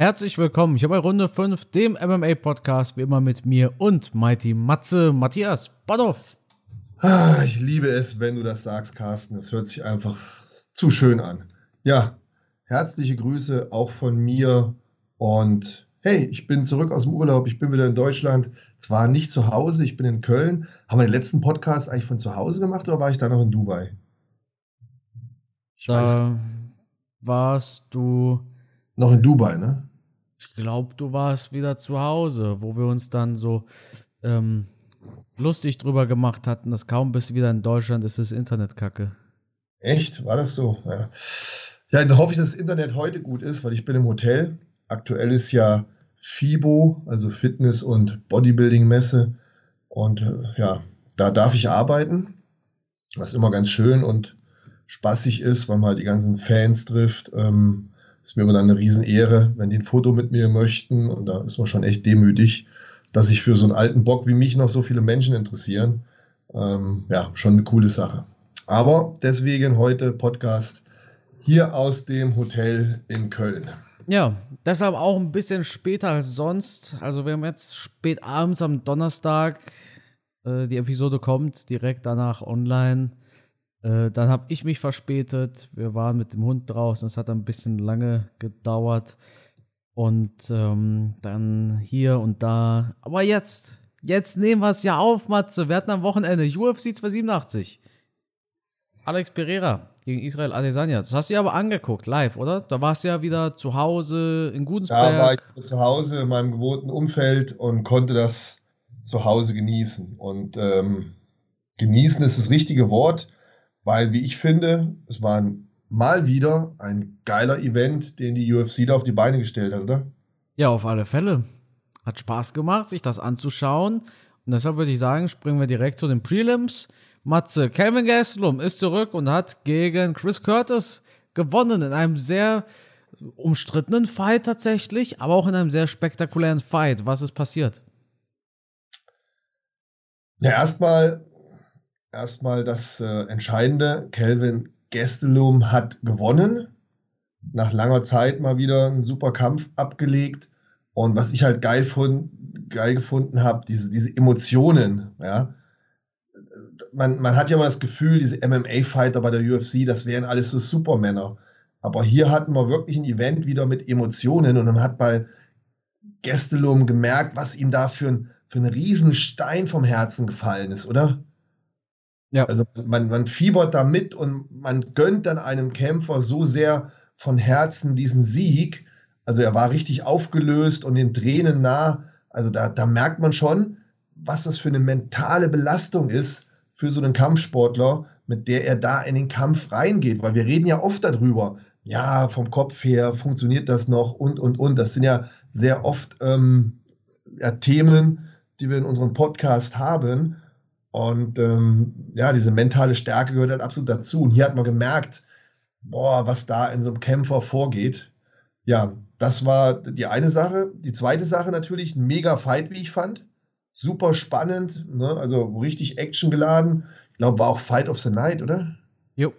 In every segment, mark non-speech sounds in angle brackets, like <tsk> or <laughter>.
Herzlich willkommen hier bei Runde 5, dem MMA-Podcast, wie immer mit mir und Mighty Matze, Matthias Badoff. Ah, ich liebe es, wenn du das sagst, Carsten. Es hört sich einfach zu schön an. Ja, herzliche Grüße auch von mir und hey, ich bin zurück aus dem Urlaub, ich bin wieder in Deutschland. Zwar nicht zu Hause, ich bin in Köln. Haben wir den letzten Podcast eigentlich von zu Hause gemacht oder war ich da noch in Dubai? Ich da weiß. warst du. Noch in Dubai, ne? Ich glaube, du warst wieder zu Hause, wo wir uns dann so ähm, lustig drüber gemacht hatten, dass kaum bist du wieder in Deutschland ist das Internet kacke. Echt? War das so? Ja. ja, dann hoffe ich, dass das Internet heute gut ist, weil ich bin im Hotel. Aktuell ist ja FIBO, also Fitness- und Bodybuilding-Messe. Und äh, ja, da darf ich arbeiten, was immer ganz schön und spaßig ist, weil man halt die ganzen Fans trifft. Ähm, ist mir immer dann eine Riesenehre, wenn die ein Foto mit mir möchten. Und da ist man schon echt demütig, dass sich für so einen alten Bock wie mich noch so viele Menschen interessieren. Ähm, ja, schon eine coole Sache. Aber deswegen heute Podcast hier aus dem Hotel in Köln. Ja, deshalb auch ein bisschen später als sonst. Also wir haben jetzt spät abends am Donnerstag. Äh, die Episode kommt direkt danach online. Äh, dann habe ich mich verspätet. Wir waren mit dem Hund draußen. Es hat ein bisschen lange gedauert. Und ähm, dann hier und da. Aber jetzt, jetzt nehmen wir es ja auf, Matze. Wir hatten am Wochenende UFC 287. Alex Pereira gegen Israel Adesanya. Das hast du ja aber angeguckt, live, oder? Da warst du ja wieder zu Hause in Gudensberg. Da war ich zu Hause in meinem gewohnten Umfeld und konnte das zu Hause genießen. Und ähm, genießen ist das richtige Wort weil, wie ich finde, es war mal wieder ein geiler Event, den die UFC da auf die Beine gestellt hat, oder? Ja, auf alle Fälle. Hat Spaß gemacht, sich das anzuschauen. Und deshalb würde ich sagen, springen wir direkt zu den Prelims. Matze, Calvin Gastelum ist zurück und hat gegen Chris Curtis gewonnen in einem sehr umstrittenen Fight tatsächlich, aber auch in einem sehr spektakulären Fight. Was ist passiert? Ja, erstmal erstmal das äh, Entscheidende. Kelvin Gastelum hat gewonnen. Nach langer Zeit mal wieder einen super Kampf abgelegt. Und was ich halt geil, fund, geil gefunden habe, diese, diese Emotionen, ja. Man, man hat ja mal das Gefühl, diese MMA-Fighter bei der UFC, das wären alles so Supermänner. Aber hier hatten wir wirklich ein Event wieder mit Emotionen und man hat bei Gastelum gemerkt, was ihm da für ein, für ein Riesenstein vom Herzen gefallen ist, oder? Ja. Also man, man fiebert da mit und man gönnt dann einem Kämpfer so sehr von Herzen diesen Sieg. Also er war richtig aufgelöst und den Tränen nah. Also da, da merkt man schon, was das für eine mentale Belastung ist für so einen Kampfsportler, mit der er da in den Kampf reingeht. Weil wir reden ja oft darüber, ja, vom Kopf her funktioniert das noch und, und, und. Das sind ja sehr oft ähm, ja, Themen, die wir in unserem Podcast haben. Und ähm, ja, diese mentale Stärke gehört halt absolut dazu. Und hier hat man gemerkt, boah, was da in so einem Kämpfer vorgeht. Ja, das war die eine Sache. Die zweite Sache natürlich, ein mega Fight, wie ich fand. Super spannend, ne? also richtig actiongeladen. Ich glaube, war auch Fight of the Night, oder? Jo.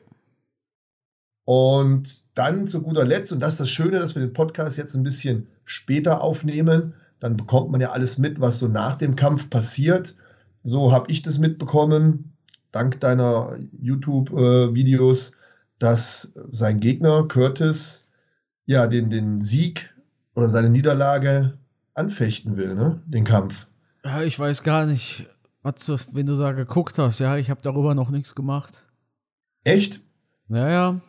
Und dann zu guter Letzt, und das ist das Schöne, dass wir den Podcast jetzt ein bisschen später aufnehmen, dann bekommt man ja alles mit, was so nach dem Kampf passiert. So habe ich das mitbekommen, dank deiner YouTube-Videos, äh, dass sein Gegner Curtis ja den, den Sieg oder seine Niederlage anfechten will, ne? Den Kampf. Ja, ich weiß gar nicht, was du, wenn du da geguckt hast, ja, ich habe darüber noch nichts gemacht. Echt? Ja, ja.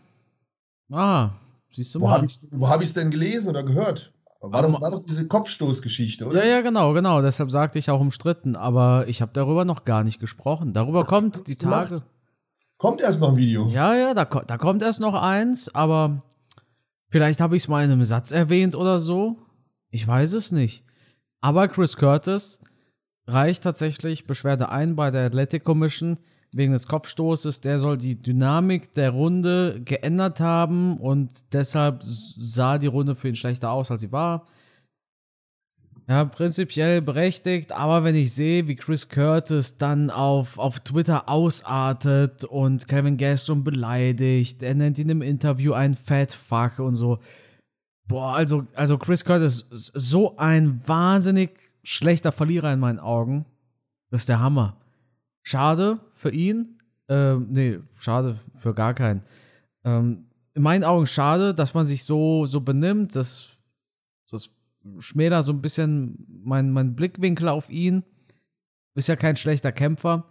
Ah, siehst du wo mal. wo habe ich es denn gelesen oder gehört? War doch, war doch diese Kopfstoßgeschichte, oder? Ja, ja, genau, genau. Deshalb sagte ich auch umstritten. Aber ich habe darüber noch gar nicht gesprochen. Darüber Ach, kommt die Tage. Gemacht? Kommt erst noch ein Video. Ja, ja, da, da kommt erst noch eins. Aber vielleicht habe ich es mal in einem Satz erwähnt oder so. Ich weiß es nicht. Aber Chris Curtis reicht tatsächlich Beschwerde ein bei der Athletic Commission wegen des Kopfstoßes, der soll die Dynamik der Runde geändert haben und deshalb sah die Runde für ihn schlechter aus, als sie war. Ja, prinzipiell berechtigt, aber wenn ich sehe, wie Chris Curtis dann auf, auf Twitter ausartet und Kevin Gaston beleidigt, er nennt ihn im Interview ein Fatfuck und so, Boah, also, also Chris Curtis so ein wahnsinnig schlechter Verlierer in meinen Augen. Das ist der Hammer. Schade für ihn. Ähm, nee, schade für gar keinen. Ähm, in meinen Augen schade, dass man sich so, so benimmt. Das, das schmälert so ein bisschen mein, mein Blickwinkel auf ihn. Ist ja kein schlechter Kämpfer.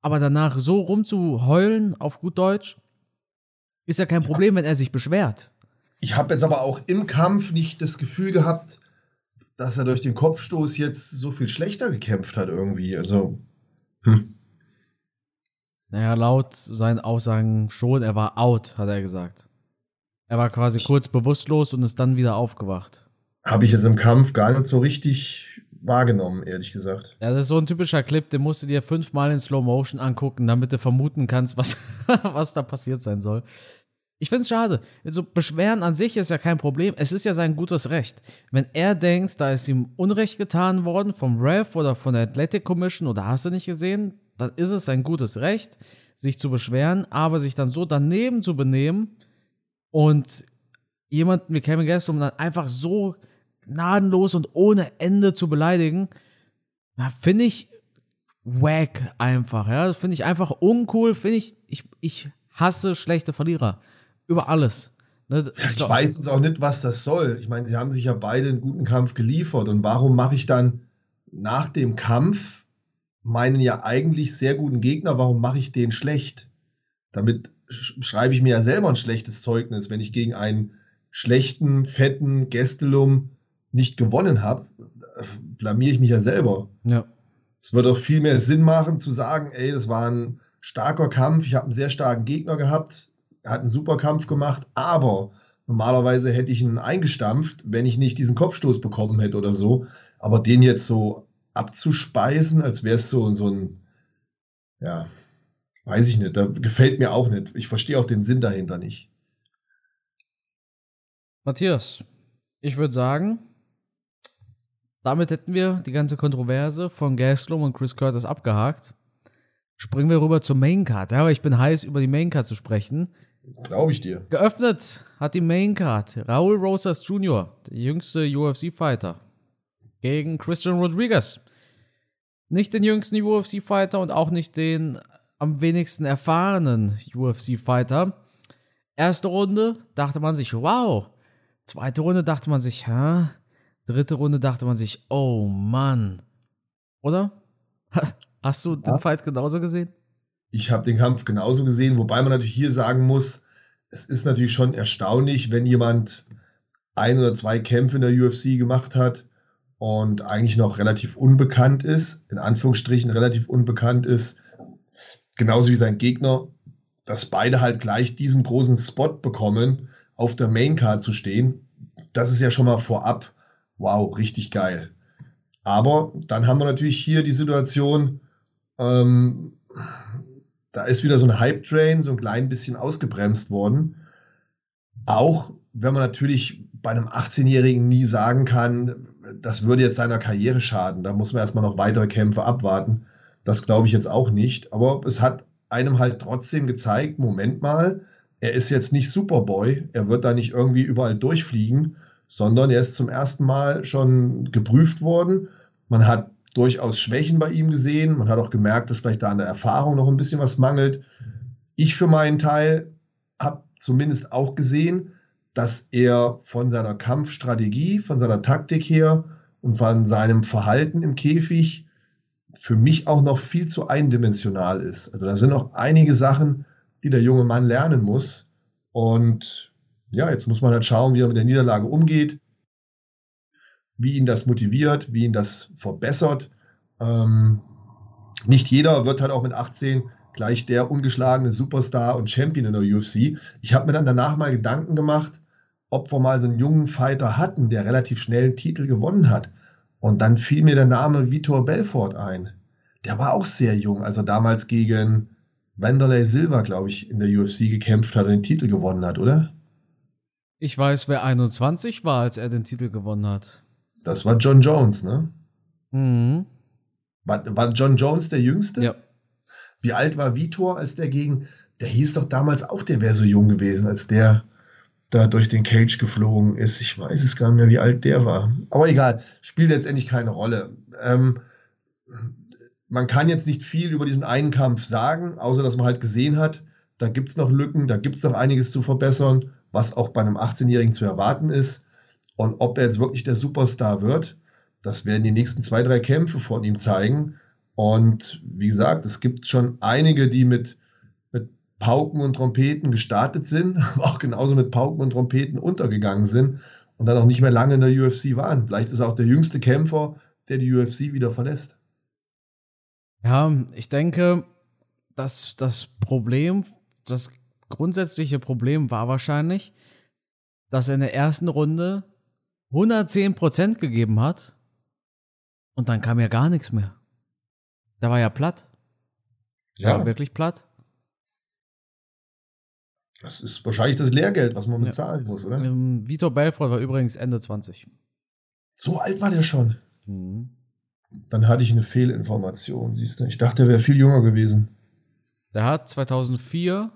Aber danach so rumzuheulen, auf gut Deutsch, ist ja kein Problem, wenn er sich beschwert. Ich habe jetzt aber auch im Kampf nicht das Gefühl gehabt, dass er durch den Kopfstoß jetzt so viel schlechter gekämpft hat irgendwie. Also, hm. Naja, laut seinen Aussagen schon, er war out, hat er gesagt. Er war quasi kurz bewusstlos und ist dann wieder aufgewacht. Habe ich jetzt im Kampf gar nicht so richtig wahrgenommen, ehrlich gesagt. Ja, das ist so ein typischer Clip, den musst du dir fünfmal in Slow Motion angucken, damit du vermuten kannst, was, <laughs> was da passiert sein soll. Ich finde es schade. Also Beschweren an sich ist ja kein Problem. Es ist ja sein gutes Recht. Wenn er denkt, da ist ihm Unrecht getan worden vom Ref oder von der Athletic Commission oder hast du nicht gesehen, dann ist es sein gutes Recht, sich zu beschweren, aber sich dann so daneben zu benehmen und jemanden wie Kevin Gastelum dann einfach so gnadenlos und ohne Ende zu beleidigen, finde ich wack einfach, ja. Finde ich einfach uncool, finde ich, ich, ich hasse schlechte Verlierer. Über alles. Ne? Ich, ich weiß jetzt auch nicht, was das soll. Ich meine, sie haben sich ja beide einen guten Kampf geliefert. Und warum mache ich dann nach dem Kampf meinen ja eigentlich sehr guten Gegner, warum mache ich den schlecht? Damit schreibe ich mir ja selber ein schlechtes Zeugnis, wenn ich gegen einen schlechten, fetten Gästelum nicht gewonnen habe, blamiere ich mich ja selber. Ja. Es würde auch viel mehr Sinn machen zu sagen, ey, das war ein starker Kampf, ich habe einen sehr starken Gegner gehabt, er hat einen super Kampf gemacht, aber normalerweise hätte ich ihn eingestampft, wenn ich nicht diesen Kopfstoß bekommen hätte oder so. Aber den jetzt so abzuspeisen, als wäre es so, so ein, ja, weiß ich nicht, da gefällt mir auch nicht. Ich verstehe auch den Sinn dahinter nicht. Matthias, ich würde sagen, damit hätten wir die ganze Kontroverse von Gastelum und Chris Curtis abgehakt. Springen wir rüber zur Maincard. Ja, aber ich bin heiß, über die Maincard zu sprechen. Glaube ich dir. Geöffnet hat die Maincard Raul Rosas Jr., der jüngste UFC-Fighter, gegen Christian Rodriguez. Nicht den jüngsten UFC-Fighter und auch nicht den am wenigsten erfahrenen UFC-Fighter. Erste Runde dachte man sich, wow. Zweite Runde dachte man sich, hä? Dritte Runde dachte man sich, oh Mann. Oder? <laughs> Hast du ja. den Fight genauso gesehen? Ich habe den Kampf genauso gesehen, wobei man natürlich hier sagen muss, es ist natürlich schon erstaunlich, wenn jemand ein oder zwei Kämpfe in der UFC gemacht hat und eigentlich noch relativ unbekannt ist, in Anführungsstrichen relativ unbekannt ist, genauso wie sein Gegner, dass beide halt gleich diesen großen Spot bekommen, auf der Maincard zu stehen. Das ist ja schon mal vorab wow, richtig geil. Aber dann haben wir natürlich hier die Situation, ähm, da ist wieder so ein Hype-Train, so ein klein bisschen ausgebremst worden. Auch wenn man natürlich bei einem 18-Jährigen nie sagen kann, das würde jetzt seiner Karriere schaden. Da muss man erstmal noch weitere Kämpfe abwarten. Das glaube ich jetzt auch nicht. Aber es hat einem halt trotzdem gezeigt, Moment mal, er ist jetzt nicht Superboy. Er wird da nicht irgendwie überall durchfliegen, sondern er ist zum ersten Mal schon geprüft worden. Man hat durchaus Schwächen bei ihm gesehen. Man hat auch gemerkt, dass vielleicht da an der Erfahrung noch ein bisschen was mangelt. Ich für meinen Teil habe zumindest auch gesehen, dass er von seiner Kampfstrategie, von seiner Taktik her und von seinem Verhalten im Käfig für mich auch noch viel zu eindimensional ist. Also da sind noch einige Sachen, die der junge Mann lernen muss. Und ja, jetzt muss man halt schauen, wie er mit der Niederlage umgeht, wie ihn das motiviert, wie ihn das verbessert. Ähm, nicht jeder wird halt auch mit 18 gleich der ungeschlagene Superstar und Champion in der UFC. Ich habe mir dann danach mal Gedanken gemacht, ob wir mal so einen jungen Fighter hatten, der relativ schnell einen Titel gewonnen hat. Und dann fiel mir der Name Vitor Belfort ein. Der war auch sehr jung, als er damals gegen Wanderlei Silva, glaube ich, in der UFC gekämpft hat und den Titel gewonnen hat, oder? Ich weiß, wer 21 war, als er den Titel gewonnen hat. Das war John Jones, ne? Mhm. War, war John Jones der Jüngste? Ja. Wie alt war Vitor, als der gegen. Der hieß doch damals auch, der wäre so jung gewesen, als der da durch den Cage geflogen ist. Ich weiß es gar nicht mehr, wie alt der war. Aber egal, spielt letztendlich keine Rolle. Ähm, man kann jetzt nicht viel über diesen einen Kampf sagen, außer dass man halt gesehen hat, da gibt es noch Lücken, da gibt es noch einiges zu verbessern, was auch bei einem 18-Jährigen zu erwarten ist. Und ob er jetzt wirklich der Superstar wird, das werden die nächsten zwei, drei Kämpfe von ihm zeigen. Und wie gesagt, es gibt schon einige, die mit, mit Pauken und Trompeten gestartet sind, <laughs> aber auch genauso mit Pauken und Trompeten untergegangen sind und dann auch nicht mehr lange in der UFC waren. Vielleicht ist er auch der jüngste Kämpfer, der die UFC wieder verlässt. Ja, ich denke, dass das Problem, das grundsätzliche Problem war wahrscheinlich, dass er in der ersten Runde 110% gegeben hat und dann kam ja gar nichts mehr. Da war ja platt. Ja. War wirklich platt. Das ist wahrscheinlich das Lehrgeld, was man ja. bezahlen muss, oder? Ähm, Vitor Belfort war übrigens Ende 20. So alt war der schon. Mhm. Dann hatte ich eine Fehlinformation, siehst du. Ich dachte, er wäre viel jünger gewesen. Der hat 2004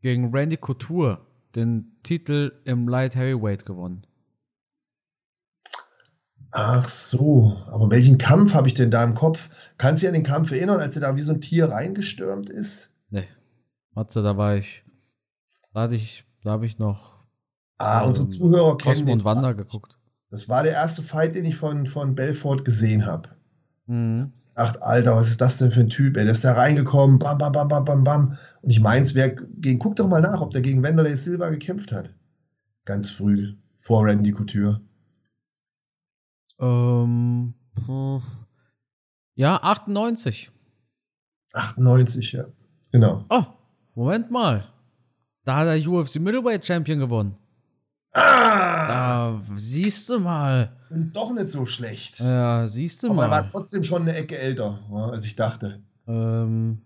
gegen Randy Couture den Titel im Light Heavyweight gewonnen. Ach so, aber welchen Kampf habe ich denn da im Kopf? Kannst du dich an den Kampf erinnern, als er da wie so ein Tier reingestürmt ist? Nee. Matze, da war ich. Da hatte ich, da habe ich noch. Ah, ähm, unsere Zuhörer kennen Cosmo und Wander geguckt. Das war der erste Fight, den ich von, von Belfort gesehen habe. Mhm. Ach, Alter, was ist das denn für ein Typ? Ey, der ist da reingekommen, bam, bam, bam, bam, bam, bam. Und ich meins, wer gegen, guck doch mal nach, ob der gegen Wanderlei Silva gekämpft hat. Ganz früh, vor Randy Couture. Ähm, ja, 98. 98, ja. Genau. Oh, Moment mal. Da hat der UFC Middleweight Champion gewonnen. Ah! Da siehst du mal. Sind doch nicht so schlecht. Ja, siehst du Aber mal. Aber er war trotzdem schon eine Ecke älter, als ich dachte. Ähm.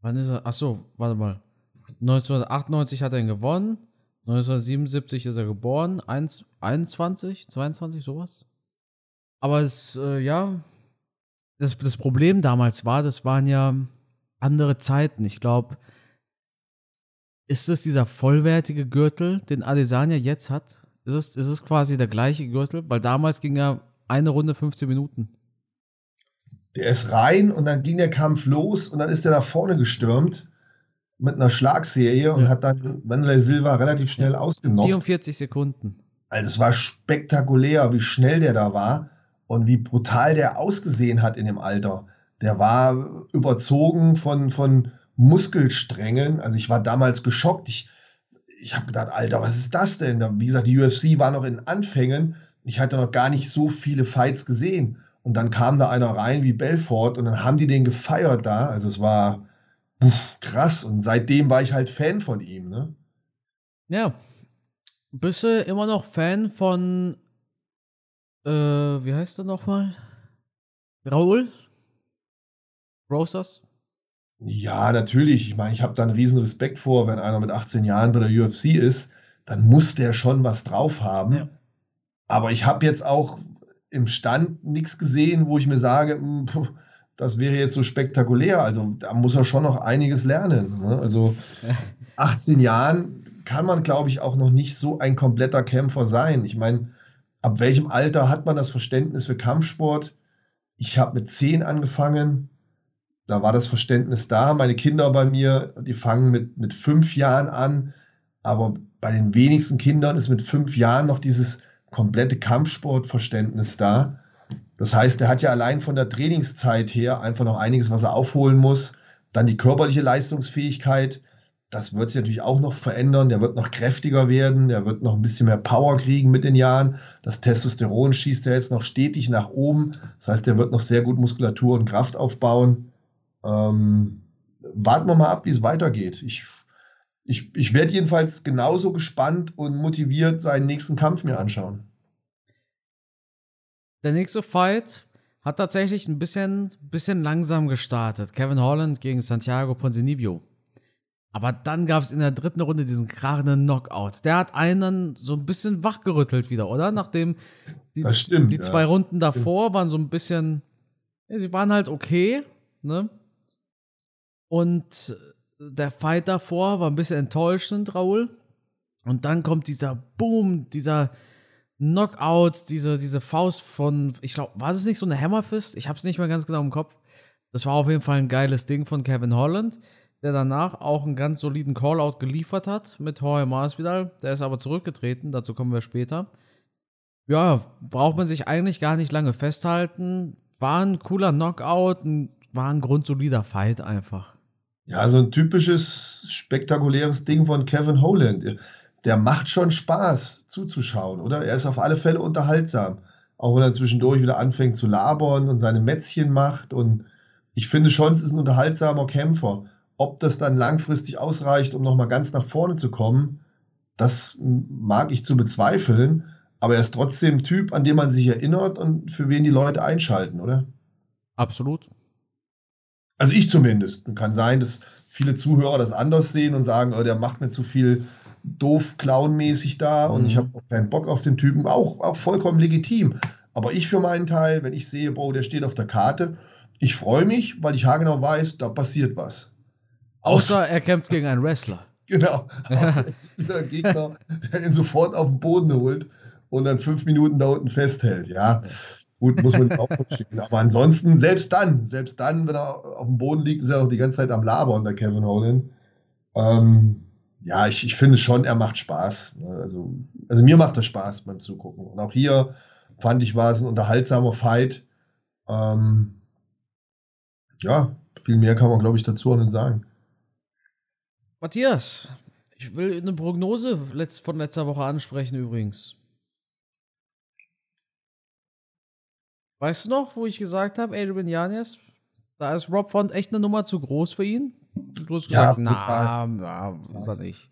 Wann ist er? Achso, warte mal. 1998 hat er ihn gewonnen. 1977 ist er geboren, 21, 22, sowas. Aber es, äh, ja, das, das Problem damals war, das waren ja andere Zeiten. Ich glaube, ist es dieser vollwertige Gürtel, den Adesanya jetzt hat? Ist es, ist es quasi der gleiche Gürtel? Weil damals ging ja eine Runde 15 Minuten. Der ist rein und dann ging der Kampf los und dann ist er nach vorne gestürmt mit einer Schlagserie und hat dann Wanderlei Silva relativ schnell ja. ausgenockt. 44 Sekunden. Also es war spektakulär, wie schnell der da war und wie brutal der ausgesehen hat in dem Alter. Der war überzogen von, von Muskelsträngen. Also ich war damals geschockt. Ich, ich habe gedacht, Alter, was ist das denn? Wie gesagt, die UFC war noch in Anfängen. Ich hatte noch gar nicht so viele Fights gesehen. Und dann kam da einer rein wie Belfort und dann haben die den gefeiert da. Also es war, Uff, krass. Und seitdem war ich halt Fan von ihm, ne? Ja. Bist du immer noch Fan von, äh, wie heißt er nochmal? Raul? Rosas? Ja, natürlich. Ich meine, ich habe da einen riesen Respekt vor, wenn einer mit 18 Jahren bei der UFC ist, dann muss der schon was drauf haben. Ja. Aber ich habe jetzt auch im Stand nichts gesehen, wo ich mir sage, hm, das wäre jetzt so spektakulär. Also da muss er schon noch einiges lernen. Ne? Also <laughs> 18 Jahren kann man, glaube ich, auch noch nicht so ein kompletter Kämpfer sein. Ich meine, ab welchem Alter hat man das Verständnis für Kampfsport? Ich habe mit 10 angefangen. Da war das Verständnis da. Meine Kinder bei mir, die fangen mit, mit fünf Jahren an. Aber bei den wenigsten Kindern ist mit fünf Jahren noch dieses komplette Kampfsportverständnis da. Das heißt, er hat ja allein von der Trainingszeit her einfach noch einiges, was er aufholen muss. Dann die körperliche Leistungsfähigkeit. Das wird sich natürlich auch noch verändern. Der wird noch kräftiger werden. Der wird noch ein bisschen mehr Power kriegen mit den Jahren. Das Testosteron schießt er jetzt noch stetig nach oben. Das heißt, der wird noch sehr gut Muskulatur und Kraft aufbauen. Ähm, warten wir mal ab, wie es weitergeht. Ich, ich, ich werde jedenfalls genauso gespannt und motiviert seinen nächsten Kampf mir anschauen. Der nächste Fight hat tatsächlich ein bisschen, bisschen langsam gestartet. Kevin Holland gegen Santiago Ponzinibbio. Aber dann gab es in der dritten Runde diesen krachenden Knockout. Der hat einen so ein bisschen wachgerüttelt wieder, oder? Nachdem die, stimmt, die ja. zwei Runden davor waren so ein bisschen, ja, sie waren halt okay, ne? Und der Fight davor war ein bisschen enttäuschend, Raul. Und dann kommt dieser Boom, dieser Knockout, diese, diese Faust von, ich glaube, war es nicht so eine Hammerfist? Ich habe es nicht mehr ganz genau im Kopf. Das war auf jeden Fall ein geiles Ding von Kevin Holland, der danach auch einen ganz soliden Callout geliefert hat mit Jorge Masvidal. Der ist aber zurückgetreten, dazu kommen wir später. Ja, braucht man sich eigentlich gar nicht lange festhalten. War ein cooler Knockout, ein, war ein grundsolider Fight einfach. Ja, so ein typisches, spektakuläres Ding von Kevin Holland. Der macht schon Spaß zuzuschauen, oder? Er ist auf alle Fälle unterhaltsam. Auch wenn er zwischendurch wieder anfängt zu labern und seine Mätzchen macht. Und ich finde schon, es ist ein unterhaltsamer Kämpfer. Ob das dann langfristig ausreicht, um nochmal ganz nach vorne zu kommen, das mag ich zu bezweifeln. Aber er ist trotzdem ein Typ, an den man sich erinnert und für wen die Leute einschalten, oder? Absolut. Also ich zumindest. Kann sein, dass viele Zuhörer das anders sehen und sagen, oh, der macht mir zu viel doof clownmäßig da mhm. und ich mhm. habe auch keinen Bock auf den Typen. Auch, auch vollkommen legitim. Aber ich für meinen Teil, wenn ich sehe, boah, der steht auf der Karte, ich freue mich, weil ich haargenau weiß, da passiert was. Außer, er kämpft gegen einen Wrestler. Genau. Außer <laughs> der Gegner, der ihn sofort auf den Boden holt und dann fünf Minuten da unten festhält. Ja, gut, muss man auch schicken. Aber ansonsten, selbst dann, selbst dann, wenn er auf dem Boden liegt, ist er auch die ganze Zeit am Labern, der Kevin Holland. Ähm, ja, ich, ich finde schon, er macht Spaß. Also, also mir macht das Spaß beim Zugucken. Und auch hier fand ich, war es ein unterhaltsamer Fight. Ähm, ja, viel mehr kann man, glaube ich, dazu auch nicht sagen. Matthias, ich will eine Prognose von letzter Woche ansprechen übrigens. Weißt du noch, wo ich gesagt habe, Adrian Janes, da ist Rob Font echt eine Nummer zu groß für ihn? Du hast gesagt, ja, na, na, na, nicht.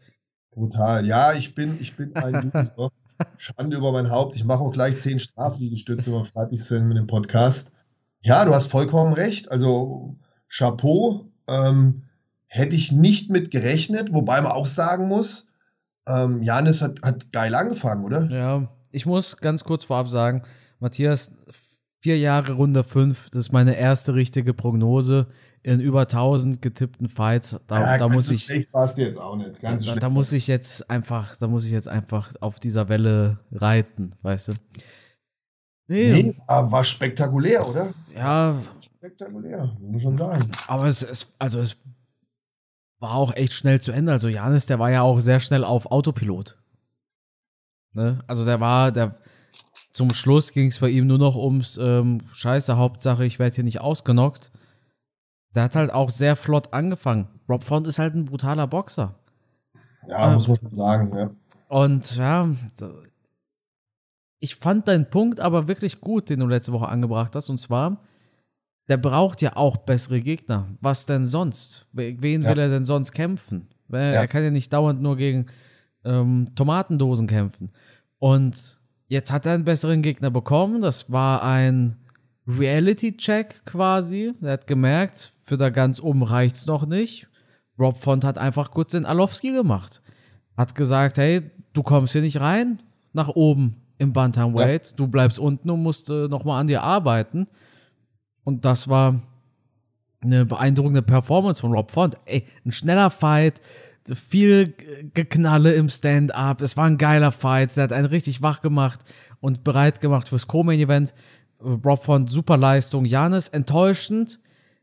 Brutal. Ja, ich bin, ich bin ein Loser. <laughs> Schande über mein Haupt. Ich mache auch gleich zehn Strafliegestütze, wenn wir fertig sind mit dem Podcast. Ja, du hast vollkommen recht. Also, Chapeau. Ähm, hätte ich nicht mit gerechnet, wobei man auch sagen muss, ähm, Janis hat, hat geil angefangen, oder? Ja, ich muss ganz kurz vorab sagen, Matthias, Vier Jahre Runde 5, das ist meine erste richtige Prognose in über 1000 getippten Fights. Da, ja, da muss ich. Schlecht warst du jetzt auch nicht. Ganz da, da muss ich jetzt einfach, da muss ich jetzt einfach auf dieser Welle reiten, weißt du? Nee, nee war spektakulär, oder? Ja. Spektakulär, muss schon sagen. Aber es, es, also es war auch echt schnell zu Ende. Also Janis, der war ja auch sehr schnell auf Autopilot. Ne? Also der war, der, zum Schluss ging es bei ihm nur noch ums ähm, Scheiße, Hauptsache, ich werde hier nicht ausgenockt. Der hat halt auch sehr flott angefangen. Rob Font ist halt ein brutaler Boxer. Ja, ähm, muss man sagen, ja. Und ja, ich fand deinen Punkt aber wirklich gut, den du letzte Woche angebracht hast. Und zwar, der braucht ja auch bessere Gegner. Was denn sonst? Wen ja. will er denn sonst kämpfen? Er ja. kann ja nicht dauernd nur gegen ähm, Tomatendosen kämpfen. Und Jetzt hat er einen besseren Gegner bekommen. Das war ein Reality-Check quasi. Er hat gemerkt, für da ganz oben reicht's noch nicht. Rob Font hat einfach kurz den Alowski gemacht. Hat gesagt, hey, du kommst hier nicht rein nach oben im Bantamweight. Ja. Du bleibst unten und musst äh, nochmal an dir arbeiten. Und das war eine beeindruckende Performance von Rob Font. Ey, ein schneller Fight, viel Geknalle im Stand-up. Es war ein geiler Fight. Der hat einen richtig wach gemacht und bereit gemacht fürs Co-Main-Event. Rob von super Leistung. Janis enttäuschend.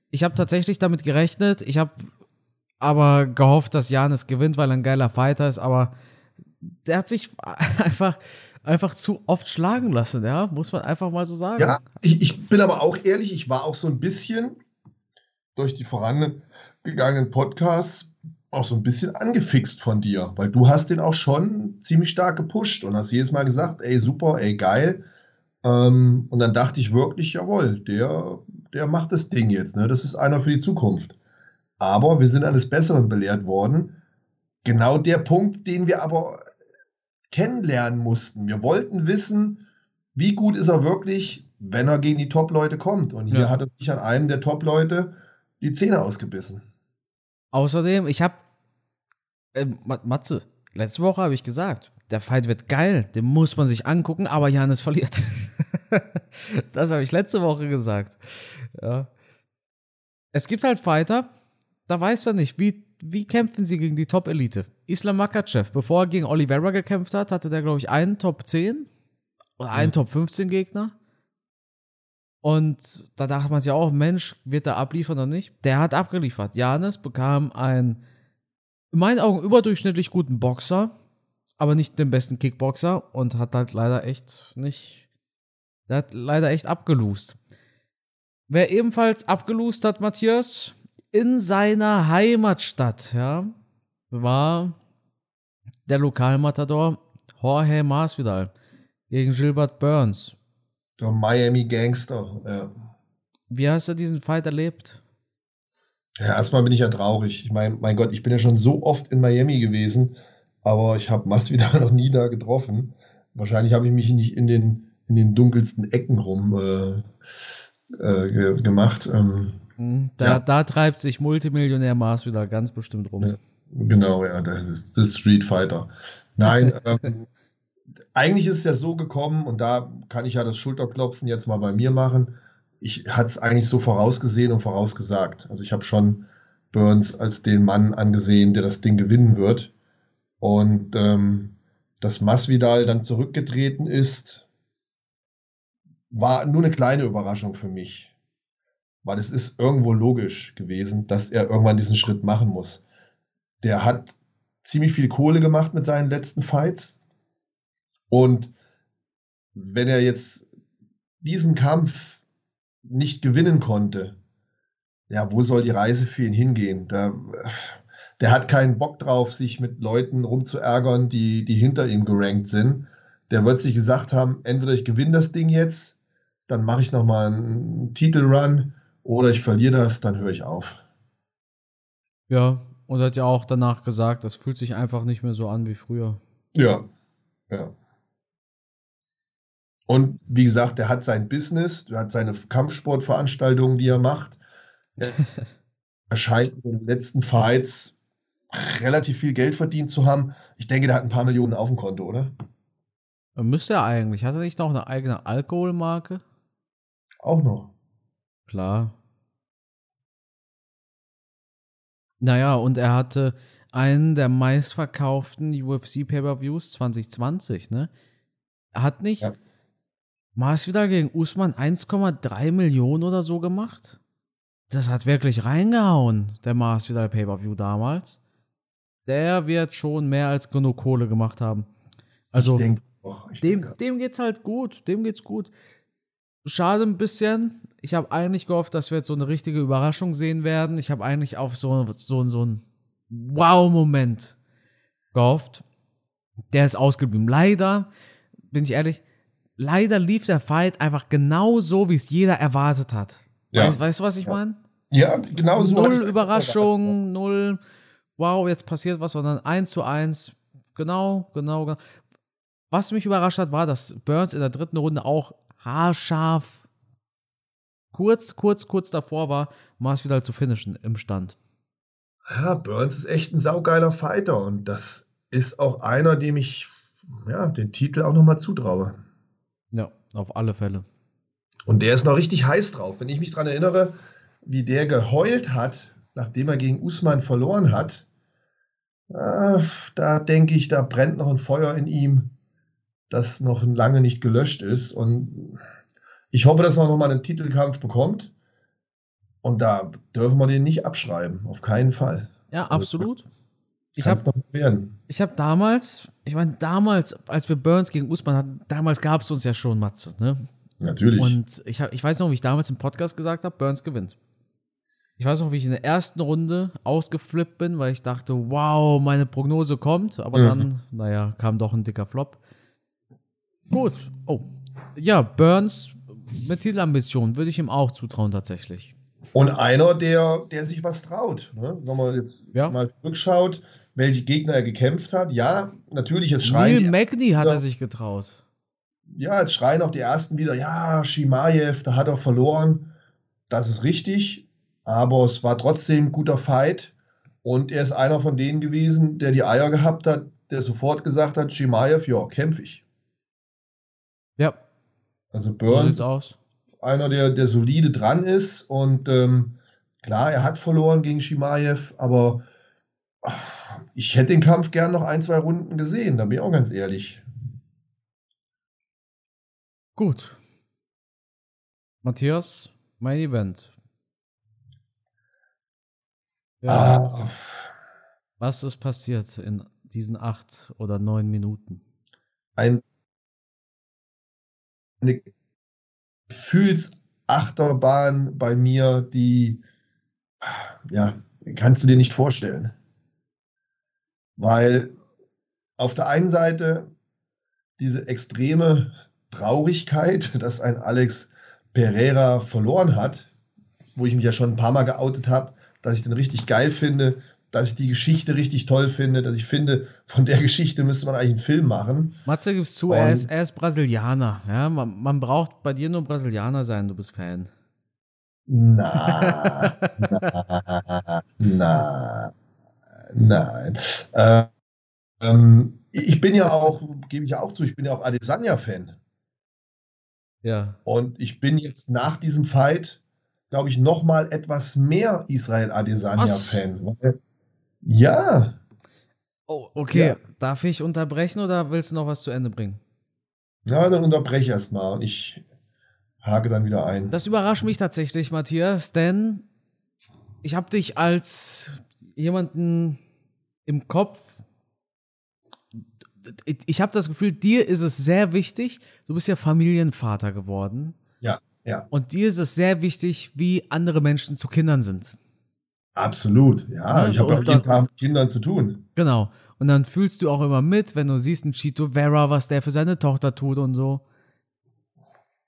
Ich habe tatsächlich damit gerechnet. Ich habe aber gehofft, dass Janis gewinnt, weil er ein geiler Fighter ist. Aber der hat sich <laughs> einfach, einfach zu oft schlagen lassen. Ja, muss man einfach mal so sagen. Ja, ich, ich bin aber auch ehrlich. Ich war auch so ein bisschen durch die vorangegangenen Podcasts auch so ein bisschen angefixt von dir, weil du hast den auch schon ziemlich stark gepusht und hast jedes Mal gesagt, ey, super, ey, geil. Ähm, und dann dachte ich wirklich, jawohl, der, der macht das Ding jetzt, ne? Das ist einer für die Zukunft. Aber wir sind eines Besseren belehrt worden. Genau der Punkt, den wir aber kennenlernen mussten. Wir wollten wissen, wie gut ist er wirklich, wenn er gegen die Top-Leute kommt. Und hier ja. hat er sich an einem der Top-Leute die Zähne ausgebissen. Außerdem, ich habe, äh, Matze, letzte Woche habe ich gesagt, der Fight wird geil, den muss man sich angucken, aber Janis verliert. <laughs> das habe ich letzte Woche gesagt. Ja. Es gibt halt Fighter, da weißt du nicht, wie, wie kämpfen sie gegen die Top-Elite? Islam Makachev, bevor er gegen Oliveira gekämpft hat, hatte der, glaube ich, einen Top 10 oder einen mhm. Top 15 Gegner. Und da dachte man sich auch, Mensch, wird er abliefern oder nicht? Der hat abgeliefert. Janis bekam einen, in meinen Augen, überdurchschnittlich guten Boxer, aber nicht den besten Kickboxer und hat halt leider echt nicht, der hat leider echt abgelust. Wer ebenfalls abgelust hat, Matthias, in seiner Heimatstadt, ja, war der Lokalmatador Jorge Masvidal gegen Gilbert Burns. Der Miami Gangster, ja. Wie hast du diesen Fight erlebt? Ja, erstmal bin ich ja traurig. Ich meine, mein Gott, ich bin ja schon so oft in Miami gewesen, aber ich habe <laughs> Masvidal noch nie da getroffen. Wahrscheinlich habe ich mich nicht in den, in den dunkelsten Ecken rum äh, äh, gemacht. Ähm, mhm, da, ja. da treibt sich Multimillionär Masvidal ganz bestimmt rum. Ja, genau, ja, das ist das Street Fighter. Nein, <laughs> ähm, eigentlich ist es ja so gekommen, und da kann ich ja das Schulterklopfen jetzt mal bei mir machen. Ich hatte es eigentlich so vorausgesehen und vorausgesagt. Also ich habe schon Burns als den Mann angesehen, der das Ding gewinnen wird. Und ähm, dass Masvidal dann zurückgetreten ist, war nur eine kleine Überraschung für mich. Weil es ist irgendwo logisch gewesen, dass er irgendwann diesen Schritt machen muss. Der hat ziemlich viel Kohle gemacht mit seinen letzten Fights und wenn er jetzt diesen Kampf nicht gewinnen konnte, ja, wo soll die Reise für ihn hingehen? Da, der hat keinen Bock drauf, sich mit Leuten rumzuärgern, die, die hinter ihm gerankt sind. Der wird sich gesagt haben, entweder ich gewinne das Ding jetzt, dann mache ich nochmal einen Titelrun oder ich verliere das, dann höre ich auf. Ja, und er hat ja auch danach gesagt, das fühlt sich einfach nicht mehr so an wie früher. Ja, ja. Und wie gesagt, er hat sein Business, er hat seine Kampfsportveranstaltungen, die er macht. Er <laughs> scheint in den letzten Fights relativ viel Geld verdient zu haben. Ich denke, der hat ein paar Millionen auf dem Konto, oder? Müsste er eigentlich. Hat er nicht noch eine eigene Alkoholmarke? Auch noch. Klar. Naja, und er hatte einen der meistverkauften UFC Pay-Per-Views 2020, ne? Er hat nicht ja. Masvidal gegen Usman 1,3 Millionen oder so gemacht. Das hat wirklich reingehauen, der Masvidal Pay-Per-View damals. Der wird schon mehr als genug Kohle gemacht haben. Also, denk, oh, dem, denke. dem geht's halt gut. Dem geht's gut. Schade ein bisschen. Ich habe eigentlich gehofft, dass wir jetzt so eine richtige Überraschung sehen werden. Ich habe eigentlich auf so, so, so einen Wow-Moment gehofft. Der ist ausgeblieben. Leider, bin ich ehrlich, leider lief der Fight einfach genau so, wie es jeder erwartet hat. Ja. Weißt, weißt, du, was ich meine? Ja, genau so. Null Überraschung, null, wow, jetzt passiert was, sondern eins zu eins. Genau, genau, genau. Was mich überrascht hat, war, dass Burns in der dritten Runde auch haarscharf kurz, kurz, kurz davor war, Masvidal zu finishen im Stand. Ja, Burns ist echt ein saugeiler Fighter und das ist auch einer, dem ich ja, den Titel auch nochmal zutraue. Auf alle Fälle. Und der ist noch richtig heiß drauf. Wenn ich mich daran erinnere, wie der geheult hat, nachdem er gegen Usman verloren hat, äh, da denke ich, da brennt noch ein Feuer in ihm, das noch lange nicht gelöscht ist. Und ich hoffe, dass er noch mal einen Titelkampf bekommt. Und da dürfen wir den nicht abschreiben, auf keinen Fall. Ja, absolut. Ich habe hab damals, ich meine, damals, als wir Burns gegen Usman hatten, damals gab es uns ja schon Matze, ne? Natürlich. Und ich, hab, ich weiß noch, wie ich damals im Podcast gesagt habe, Burns gewinnt. Ich weiß noch, wie ich in der ersten Runde ausgeflippt bin, weil ich dachte, wow, meine Prognose kommt. Aber mhm. dann, naja, kam doch ein dicker Flop. Gut. Oh. Ja, Burns mit Titelambition würde ich ihm auch zutrauen, tatsächlich. Und einer, der, der sich was traut. Ne? Wenn man jetzt ja. mal zurückschaut, welche Gegner er gekämpft hat. Ja, natürlich, jetzt schreien. Neil Magny hat er sich getraut. Ja, jetzt schreien auch die ersten wieder, ja, Shimaev, da hat er verloren. Das ist richtig, aber es war trotzdem ein guter Fight. Und er ist einer von denen gewesen, der die Eier gehabt hat, der sofort gesagt hat, Shimaev, ja, kämpfe ich. Ja. Also Burns, so einer, der, der solide dran ist und ähm, Klar, er hat verloren gegen Shimaev, aber ich hätte den Kampf gern noch ein, zwei Runden gesehen, da bin ich auch ganz ehrlich. Gut. Matthias, mein Event. Ja. Ah. Was ist passiert in diesen acht oder neun Minuten? Ein, eine Gefühlsachterbahn bei mir, die, ja, kannst du dir nicht vorstellen. Weil auf der einen Seite diese extreme Traurigkeit, <laughs> dass ein Alex Pereira verloren hat, wo ich mich ja schon ein paar Mal geoutet habe, dass ich den richtig geil finde, dass ich die Geschichte richtig toll finde, dass ich finde, von der <laughs> Geschichte müsste man eigentlich einen Film machen. Matze gibst zu, er ist, er ist Brasilianer. Ja, man, man, braucht bei dir nur Brasilianer sein, du bist Fan. Na, <laughs> na, na, nein. Äh, ähm, ich bin ja auch, gebe ich ja auch zu, ich bin ja auch Adesanya-Fan. Ja. Und ich bin jetzt nach diesem Fight, glaube ich, noch mal etwas mehr Israel Adesanya-Fan. Ja. Oh, okay. Ja. Darf ich unterbrechen oder willst du noch was zu Ende bringen? Ja, dann unterbreche erst mal und ich hake dann wieder ein. Das überrascht mich tatsächlich, Matthias, denn ich habe dich als jemanden im Kopf. Ich habe das Gefühl, dir ist es sehr wichtig. Du bist ja Familienvater geworden. Ja, ja. Und dir ist es sehr wichtig, wie andere Menschen zu Kindern sind. Absolut, ja. ja ich habe auch jeden Tag mit Kindern zu tun. Genau. Und dann fühlst du auch immer mit, wenn du siehst, ein Chito Vera, was der für seine Tochter tut und so.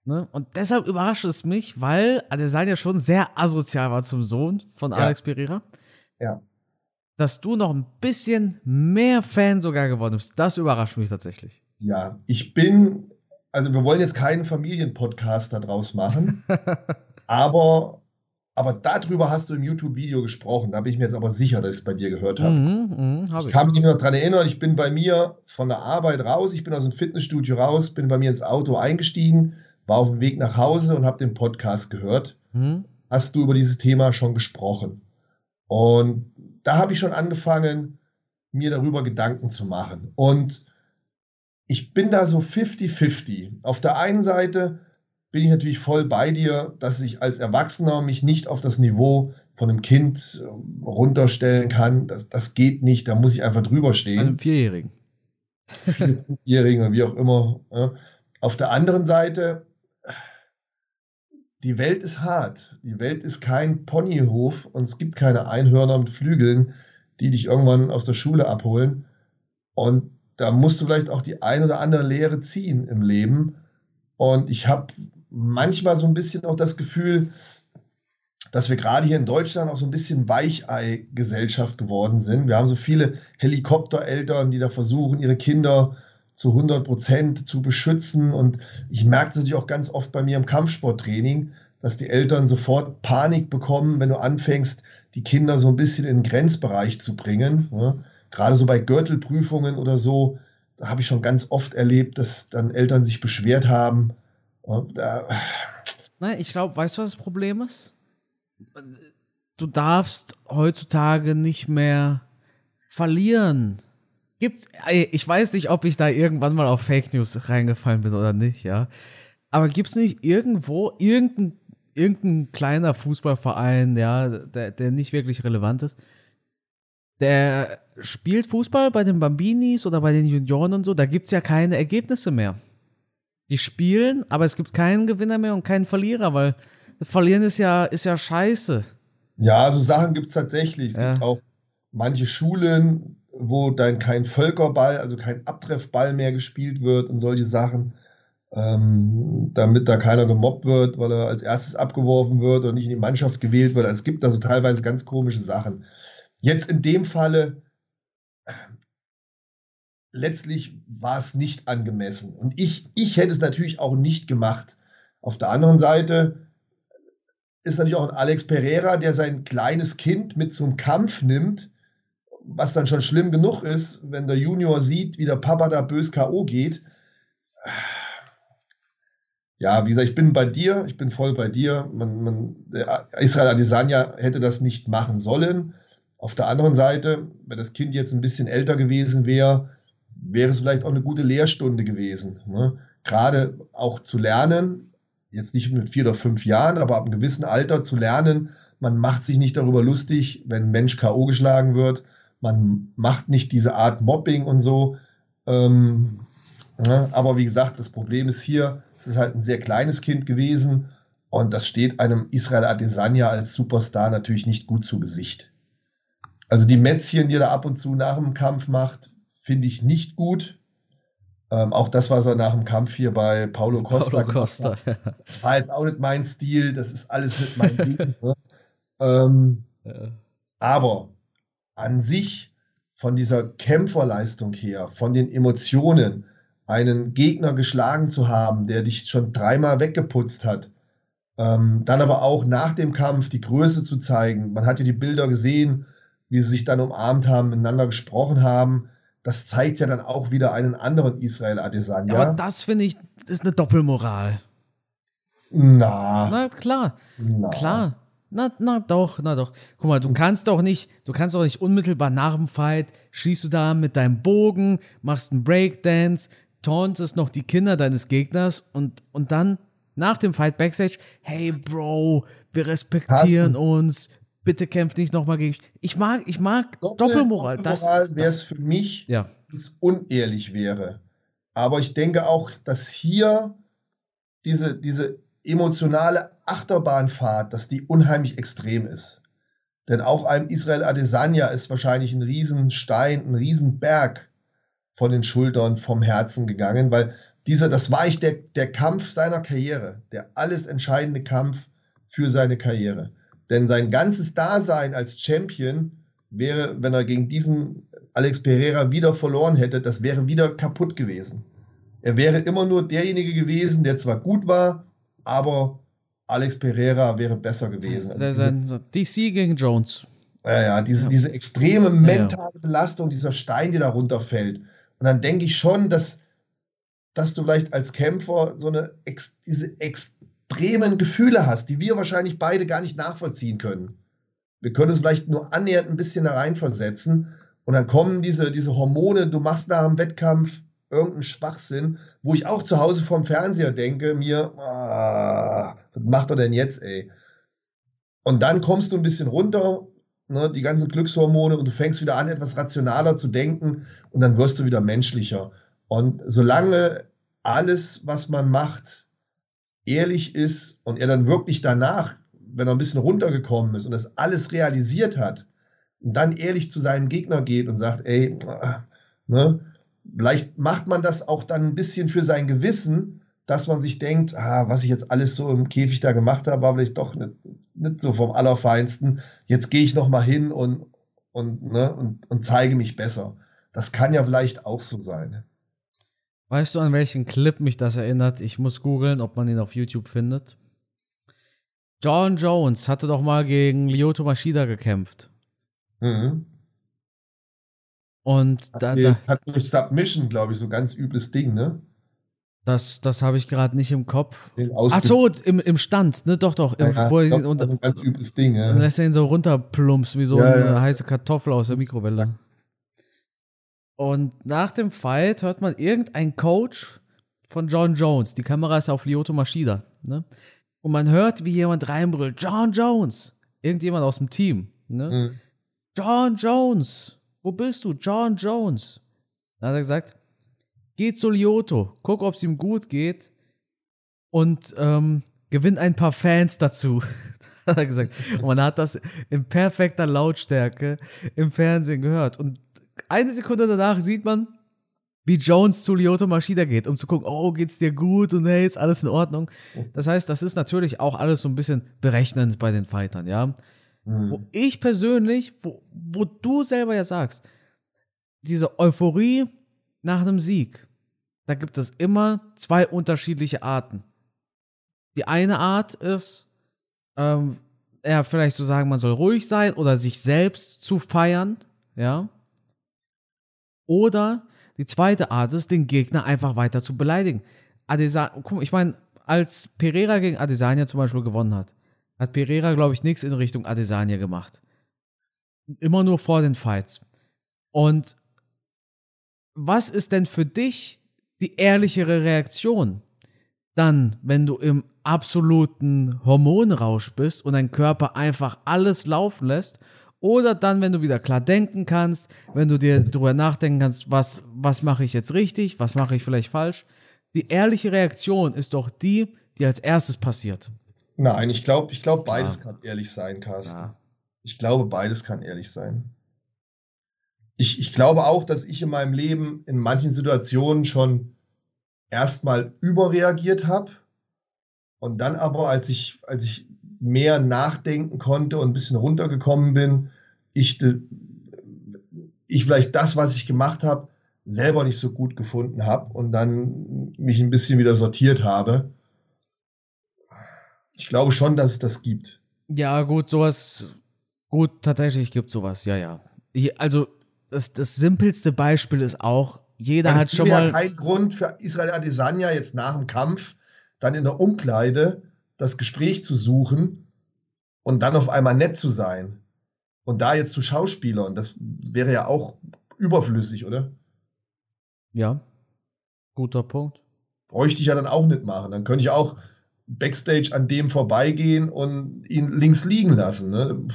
Ne? Und deshalb überrascht es mich, weil Adesanya schon sehr asozial war zum Sohn von ja. Alex Pereira. Ja. Dass du noch ein bisschen mehr Fan sogar geworden bist, das überrascht mich tatsächlich. Ja, ich bin, also wir wollen jetzt keinen Familienpodcast daraus machen, <laughs> aber aber darüber hast du im YouTube-Video gesprochen. Da bin ich mir jetzt aber sicher, dass ich es bei dir gehört habe. Mhm, mh, hab ich, ich kann mich nur daran erinnern, ich bin bei mir von der Arbeit raus, ich bin aus dem Fitnessstudio raus, bin bei mir ins Auto eingestiegen, war auf dem Weg nach Hause und habe den Podcast gehört. Mhm. Hast du über dieses Thema schon gesprochen? Und da habe ich schon angefangen, mir darüber Gedanken zu machen. Und ich bin da so 50-50. Auf der einen Seite bin ich natürlich voll bei dir, dass ich als Erwachsener mich nicht auf das Niveau von einem Kind äh, runterstellen kann. Das, das geht nicht, da muss ich einfach drüber stehen. Einem Vierjährigen. Vierjährigen, wie auch immer. Auf der anderen Seite, die Welt ist hart. Die Welt ist kein Ponyhof und es gibt keine Einhörner mit Flügeln, die dich irgendwann aus der Schule abholen. Und da musst du vielleicht auch die ein oder andere Lehre ziehen im Leben. Und ich habe manchmal so ein bisschen auch das Gefühl, dass wir gerade hier in Deutschland auch so ein bisschen Weichei-Gesellschaft geworden sind. Wir haben so viele Helikoptereltern, die da versuchen, ihre Kinder zu 100 Prozent zu beschützen. Und ich merke es natürlich auch ganz oft bei mir im Kampfsporttraining, dass die Eltern sofort Panik bekommen, wenn du anfängst, die Kinder so ein bisschen in den Grenzbereich zu bringen. Ja, gerade so bei Gürtelprüfungen oder so, da habe ich schon ganz oft erlebt, dass dann Eltern sich beschwert haben, und, äh, ich glaube, weißt du, was das Problem ist? Du darfst heutzutage nicht mehr verlieren. Gibt's, ich weiß nicht, ob ich da irgendwann mal auf Fake News reingefallen bin oder nicht, ja. Aber gibt es nicht irgendwo irgendein, irgendein kleiner Fußballverein, ja, der, der nicht wirklich relevant ist, der spielt Fußball bei den Bambinis oder bei den Junioren und so, da gibt es ja keine Ergebnisse mehr. Die spielen, aber es gibt keinen Gewinner mehr und keinen Verlierer, weil Verlieren ist ja, ist ja scheiße. Ja, so Sachen gibt es tatsächlich. Es ja. gibt auch manche Schulen, wo dann kein Völkerball, also kein Abtreffball mehr gespielt wird und solche Sachen, ähm, damit da keiner gemobbt wird, weil er als erstes abgeworfen wird und nicht in die Mannschaft gewählt wird. Also es gibt also teilweise ganz komische Sachen. Jetzt in dem Falle letztlich war es nicht angemessen. Und ich, ich hätte es natürlich auch nicht gemacht. Auf der anderen Seite ist natürlich auch ein Alex Pereira, der sein kleines Kind mit zum Kampf nimmt, was dann schon schlimm genug ist, wenn der Junior sieht, wie der Papa da bös K.O. geht. ja, wie gesagt, ich bin bei dir, ich bin voll bei dir. Man, man, Israel Adesanya hätte das nicht machen sollen. Auf der anderen Seite, wenn das Kind jetzt ein bisschen älter gewesen wäre, wäre es vielleicht auch eine gute Lehrstunde gewesen. Ne? Gerade auch zu lernen, jetzt nicht mit vier oder fünf Jahren, aber ab einem gewissen Alter zu lernen, man macht sich nicht darüber lustig, wenn ein Mensch K.O. geschlagen wird. Man macht nicht diese Art Mobbing und so. Ähm, ja, aber wie gesagt, das Problem ist hier, es ist halt ein sehr kleines Kind gewesen und das steht einem Israel Adesanya als Superstar natürlich nicht gut zu Gesicht. Also die Mätzchen, die er ab und zu nach dem Kampf macht, finde ich nicht gut. Ähm, auch das, was er nach dem Kampf hier bei Paulo Costa Paulo Costa, ja. Das war jetzt auch nicht mein Stil, das ist alles nicht mein Ding. Ne? <laughs> Ähm, ja. Aber an sich, von dieser Kämpferleistung her, von den Emotionen, einen Gegner geschlagen zu haben, der dich schon dreimal weggeputzt hat, ähm, dann aber auch nach dem Kampf die Größe zu zeigen. Man hat ja die Bilder gesehen, wie sie sich dann umarmt haben, miteinander gesprochen haben. Das zeigt ja dann auch wieder einen anderen Israel Adesanya. Ja, aber das finde ich, ist eine Doppelmoral. Na. Na klar. Na. Klar. Na, na doch, na doch. Guck mal, du kannst doch nicht, du kannst doch nicht unmittelbar nach dem Fight, schießt du da mit deinem Bogen, machst einen Breakdance, tauntest noch die Kinder deines Gegners und, und dann nach dem Fight Backstage, hey Bro, wir respektieren Carsten. uns, bitte kämpf nicht nochmal gegen. Ich mag, ich mag Doppel, Doppelmoral. Doppelmoral wäre es für mich, ja. wenn es unehrlich wäre. Aber ich denke auch, dass hier diese, diese emotionale Achterbahnfahrt, dass die unheimlich extrem ist. Denn auch einem Israel Adesanya ist wahrscheinlich ein Riesenstein, ein Riesenberg von den Schultern, vom Herzen gegangen, weil dieser, das war ich der, der Kampf seiner Karriere, der alles entscheidende Kampf für seine Karriere. Denn sein ganzes Dasein als Champion wäre, wenn er gegen diesen Alex Pereira wieder verloren hätte, das wäre wieder kaputt gewesen. Er wäre immer nur derjenige gewesen, der zwar gut war, aber Alex Pereira wäre besser gewesen. Ein DC gegen Jones. Ja, ja, diese, ja. diese extreme mentale Belastung, dieser Stein, der da runterfällt. Und dann denke ich schon, dass, dass du vielleicht als Kämpfer so eine diese extremen Gefühle hast, die wir wahrscheinlich beide gar nicht nachvollziehen können. Wir können es vielleicht nur annähernd ein bisschen da reinversetzen. Und dann kommen diese, diese Hormone, du machst nach dem Wettkampf irgendeinen Schwachsinn, wo ich auch zu Hause vorm Fernseher denke, mir, ah, was macht er denn jetzt, ey? Und dann kommst du ein bisschen runter, ne, die ganzen Glückshormone, und du fängst wieder an, etwas rationaler zu denken, und dann wirst du wieder menschlicher. Und solange alles, was man macht, ehrlich ist und er dann wirklich danach, wenn er ein bisschen runtergekommen ist und das alles realisiert hat, dann ehrlich zu seinem Gegner geht und sagt, ey, <tsk> ne, Vielleicht macht man das auch dann ein bisschen für sein Gewissen, dass man sich denkt, ah, was ich jetzt alles so im Käfig da gemacht habe, war vielleicht doch nicht, nicht so vom Allerfeinsten. Jetzt gehe ich noch mal hin und, und, ne, und, und zeige mich besser. Das kann ja vielleicht auch so sein. Weißt du, an welchen Clip mich das erinnert? Ich muss googeln, ob man ihn auf YouTube findet. John Jones hatte doch mal gegen Lyoto Machida gekämpft. Mhm. Und da, da hat durch Submission, glaube ich, so ganz übles Ding, ne? Das, das habe ich gerade nicht im Kopf. Ach so, im, im Stand, ne? Doch, doch. Im, ja, wo doch, unter, ein ganz übles Ding, ja. Dann lässt er ihn so runterplumpsen, wie so ja, eine ja. heiße Kartoffel aus der Mikrowelle. Und nach dem Fight hört man irgendein Coach von John Jones. Die Kamera ist auf Lyoto Machida, ne? Und man hört, wie jemand reinbrüllt: John Jones! Irgendjemand aus dem Team, ne? Mhm. John Jones! Wo bist du? John Jones. Dann hat er gesagt, geh zu Lyoto, guck, ob es ihm gut geht und ähm, gewinn ein paar Fans dazu. <laughs> hat er gesagt. Und man hat das in perfekter Lautstärke im Fernsehen gehört. Und eine Sekunde danach sieht man, wie Jones zu Lyoto Maschida geht, um zu gucken, oh, geht's dir gut und hey, ist alles in Ordnung. Das heißt, das ist natürlich auch alles so ein bisschen berechnend bei den Fightern, ja. Mhm. Wo ich persönlich, wo, wo du selber ja sagst, diese Euphorie nach einem Sieg, da gibt es immer zwei unterschiedliche Arten. Die eine Art ist, ähm, ja, vielleicht zu sagen, man soll ruhig sein oder sich selbst zu feiern, ja. Oder die zweite Art ist, den Gegner einfach weiter zu beleidigen. Adesa, guck ich meine, als Pereira gegen Adesanya zum Beispiel gewonnen hat, hat Pereira, glaube ich, nichts in Richtung Adesanya gemacht. Immer nur vor den Fights. Und was ist denn für dich die ehrlichere Reaktion? Dann, wenn du im absoluten Hormonrausch bist und dein Körper einfach alles laufen lässt oder dann, wenn du wieder klar denken kannst, wenn du dir darüber nachdenken kannst, was, was mache ich jetzt richtig, was mache ich vielleicht falsch. Die ehrliche Reaktion ist doch die, die als erstes passiert. Nein, ich glaube, ich glaub, beides ja. kann ehrlich sein, Carsten. Ja. Ich glaube, beides kann ehrlich sein. Ich, ich glaube auch, dass ich in meinem Leben in manchen Situationen schon erstmal überreagiert habe und dann aber, als ich, als ich mehr nachdenken konnte und ein bisschen runtergekommen bin, ich, ich vielleicht das, was ich gemacht habe, selber nicht so gut gefunden habe und dann mich ein bisschen wieder sortiert habe. Ich glaube schon, dass es das gibt. Ja, gut, sowas, gut, tatsächlich gibt sowas, ja, ja. Also, das, das simpelste Beispiel ist auch, jeder hat schon mal. Es ja kein Grund für Israel Adesanya jetzt nach dem Kampf dann in der Umkleide das Gespräch zu suchen und dann auf einmal nett zu sein. Und da jetzt zu Schauspielern, das wäre ja auch überflüssig, oder? Ja, guter Punkt. Bräuchte ich ja dann auch nicht machen. Dann könnte ich auch Backstage an dem vorbeigehen und ihn links liegen lassen. Ne?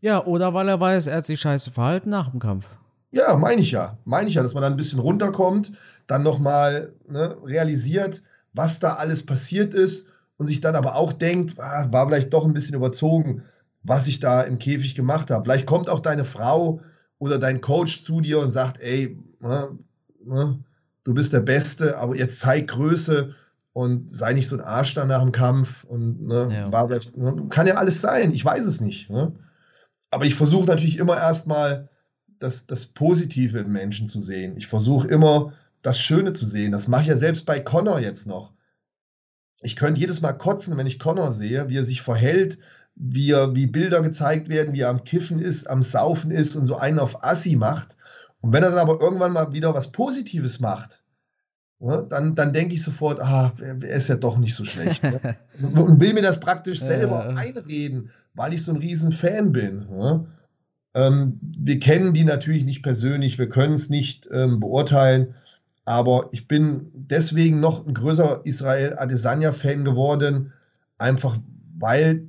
Ja, oder weil er weiß, er hat sich scheiße verhalten nach dem Kampf. Ja, meine ich ja. Meine ich ja, dass man dann ein bisschen runterkommt, dann nochmal ne, realisiert, was da alles passiert ist und sich dann aber auch denkt, ah, war vielleicht doch ein bisschen überzogen, was ich da im Käfig gemacht habe. Vielleicht kommt auch deine Frau oder dein Coach zu dir und sagt, ey, ne, ne, du bist der Beste, aber jetzt zeig Größe und sei nicht so ein Arsch dann nach dem Kampf und ne, ja. war vielleicht, ne, kann ja alles sein, ich weiß es nicht. Ne? Aber ich versuche natürlich immer erstmal das, das Positive in Menschen zu sehen. Ich versuche immer das Schöne zu sehen. Das mache ich ja selbst bei Connor jetzt noch. Ich könnte jedes Mal kotzen, wenn ich Connor sehe, wie er sich verhält, wie, er, wie Bilder gezeigt werden, wie er am Kiffen ist, am Saufen ist und so einen auf Assi macht. Und wenn er dann aber irgendwann mal wieder was Positives macht, ne, dann, dann denke ich sofort, ah, er ist ja doch nicht so schlecht. Ne? <laughs> und will mir das praktisch selber einreden, weil ich so ein riesen Fan bin. Ne? Ähm, wir kennen die natürlich nicht persönlich, wir können es nicht ähm, beurteilen, aber ich bin deswegen noch ein größer Israel Adesanya-Fan geworden, einfach weil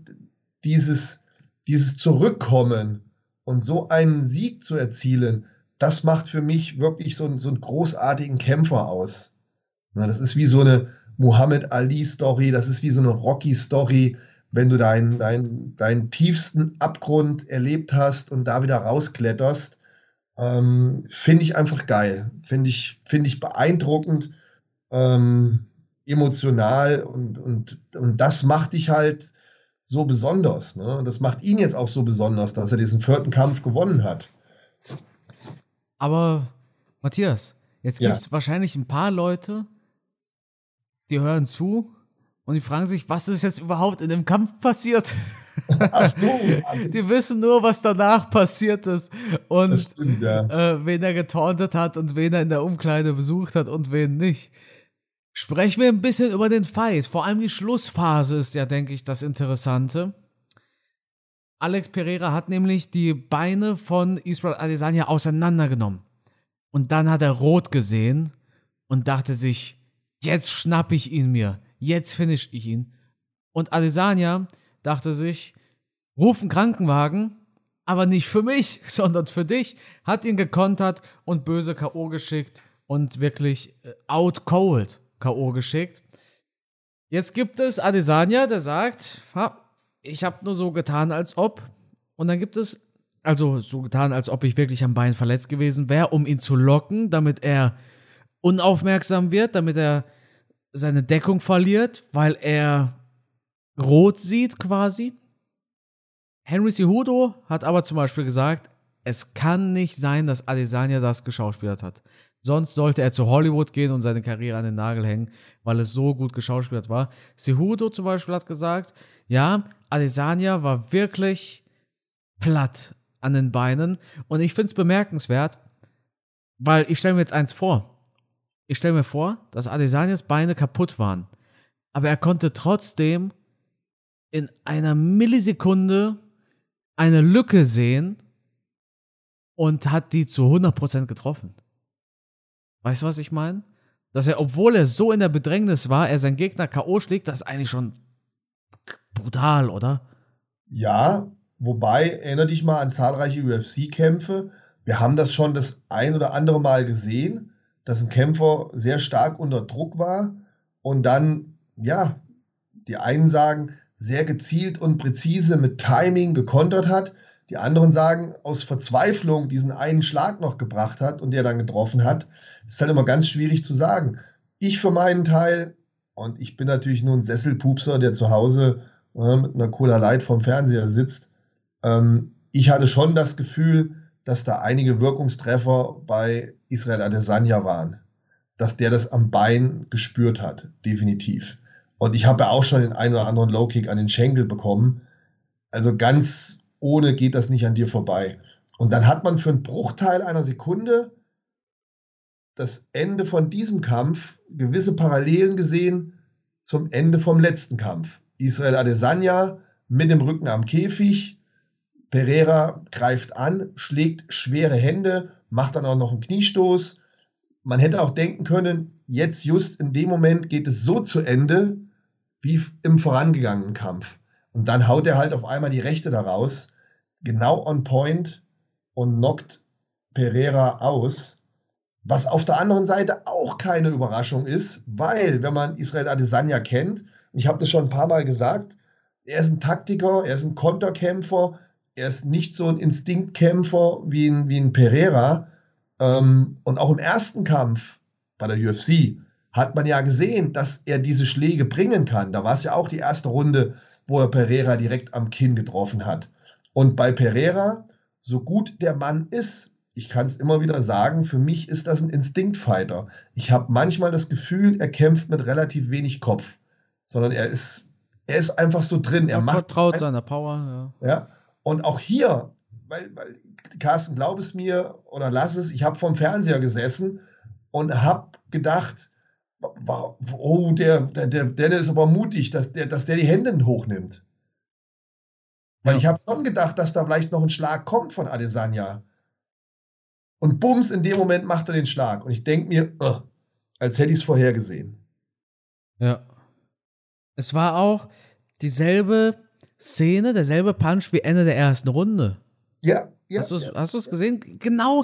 dieses, dieses Zurückkommen und so einen Sieg zu erzielen, das macht für mich wirklich so, so einen großartigen Kämpfer aus. Das ist wie so eine Muhammad Ali-Story, das ist wie so eine Rocky-Story, wenn du deinen dein, dein tiefsten Abgrund erlebt hast und da wieder rauskletterst. Ähm, finde ich einfach geil. Finde ich, find ich beeindruckend, ähm, emotional und, und, und das macht dich halt so besonders. Ne? Das macht ihn jetzt auch so besonders, dass er diesen vierten Kampf gewonnen hat. Aber Matthias, jetzt gibt es wahrscheinlich ein paar Leute, die hören zu und die fragen sich, was ist jetzt überhaupt in dem Kampf passiert? <laughs> Ach so. <laughs> die wissen nur, was danach passiert ist und stimmt, ja. äh, wen er getauntet hat und wen er in der Umkleide besucht hat und wen nicht. Sprechen wir ein bisschen über den Fight. Vor allem die Schlussphase ist ja, denke ich, das Interessante. Alex Pereira hat nämlich die Beine von Israel Adesanya auseinandergenommen. Und dann hat er rot gesehen und dachte sich, jetzt schnapp ich ihn mir, jetzt finish ich ihn. Und Adesanya dachte sich, ruf einen Krankenwagen, aber nicht für mich, <laughs> sondern für dich, hat ihn gekontert und böse K.O. geschickt und wirklich äh, out cold K.O. geschickt. Jetzt gibt es Adesanya, der sagt, ich habe nur so getan, als ob. Und dann gibt es, also so getan, als ob ich wirklich am Bein verletzt gewesen wäre, um ihn zu locken, damit er unaufmerksam wird, damit er seine Deckung verliert, weil er rot sieht quasi. Henry Cejudo hat aber zum Beispiel gesagt, es kann nicht sein, dass Adesanya das geschauspielert hat. Sonst sollte er zu Hollywood gehen und seine Karriere an den Nagel hängen, weil es so gut geschauspielert war. Cejudo zum Beispiel hat gesagt, ja, Adesanya war wirklich platt an den Beinen. Und ich finde es bemerkenswert, weil ich stelle mir jetzt eins vor. Ich stelle mir vor, dass Adesanyas Beine kaputt waren. aber er konnte trotzdem in einer Millisekunde eine Lücke sehen und hat die zu 100% getroffen. Weißt du, was ich meine? Dass er, obwohl er so in der Bedrängnis war, er seinen Gegner K.O. schlägt, das ist eigentlich schon brutal, oder? Ja, wobei, erinnere dich mal an zahlreiche UFC-Kämpfe. Wir haben das schon das ein oder andere Mal gesehen, dass ein Kämpfer sehr stark unter Druck war und dann, ja, die einen sagen, sehr gezielt und präzise mit Timing gekontert hat. Die anderen sagen, aus Verzweiflung diesen einen Schlag noch gebracht hat und der dann getroffen hat. Das ist halt immer ganz schwierig zu sagen. Ich für meinen Teil, und ich bin natürlich nur ein Sesselpupser, der zu Hause äh, mit einer Cola Light vom Fernseher sitzt, ähm, ich hatte schon das Gefühl, dass da einige Wirkungstreffer bei Israel Adesanya waren. Dass der das am Bein gespürt hat, definitiv. Und ich habe ja auch schon den einen oder anderen Low-Kick an den Schenkel bekommen. Also ganz ohne geht das nicht an dir vorbei. Und dann hat man für einen Bruchteil einer Sekunde das Ende von diesem Kampf gewisse Parallelen gesehen zum Ende vom letzten Kampf. Israel Adesanya mit dem Rücken am Käfig. Pereira greift an, schlägt schwere Hände, macht dann auch noch einen Kniestoß. Man hätte auch denken können, jetzt just in dem Moment geht es so zu Ende wie im vorangegangenen Kampf. Und dann haut er halt auf einmal die Rechte daraus, genau on point und knockt Pereira aus. Was auf der anderen Seite auch keine Überraschung ist, weil, wenn man Israel Adesanya kennt, ich habe das schon ein paar Mal gesagt, er ist ein Taktiker, er ist ein Konterkämpfer, er ist nicht so ein Instinktkämpfer wie ein, wie ein Pereira. Ähm, und auch im ersten Kampf bei der UFC hat man ja gesehen, dass er diese Schläge bringen kann. Da war es ja auch die erste Runde, wo er Pereira direkt am Kinn getroffen hat. Und bei Pereira, so gut der Mann ist, ich kann es immer wieder sagen, für mich ist das ein Instinktfighter. Ich habe manchmal das Gefühl, er kämpft mit relativ wenig Kopf, sondern er ist, er ist einfach so drin. Er, er macht vertraut seiner Power. Ja. ja. Und auch hier, weil, weil Carsten, glaub es mir oder lass es, ich habe vom Fernseher gesessen und habe gedacht, oh, der, der, der, der ist aber mutig, dass der, dass der die Hände hochnimmt. Weil ja. ich habe schon gedacht, dass da vielleicht noch ein Schlag kommt von Adesanya. Und bums, in dem Moment macht er den Schlag. Und ich denke mir, uh, als hätte ich es vorhergesehen. Ja. Es war auch dieselbe Szene, derselbe Punch wie Ende der ersten Runde. Ja, ja. Hast du es ja. gesehen? Genau.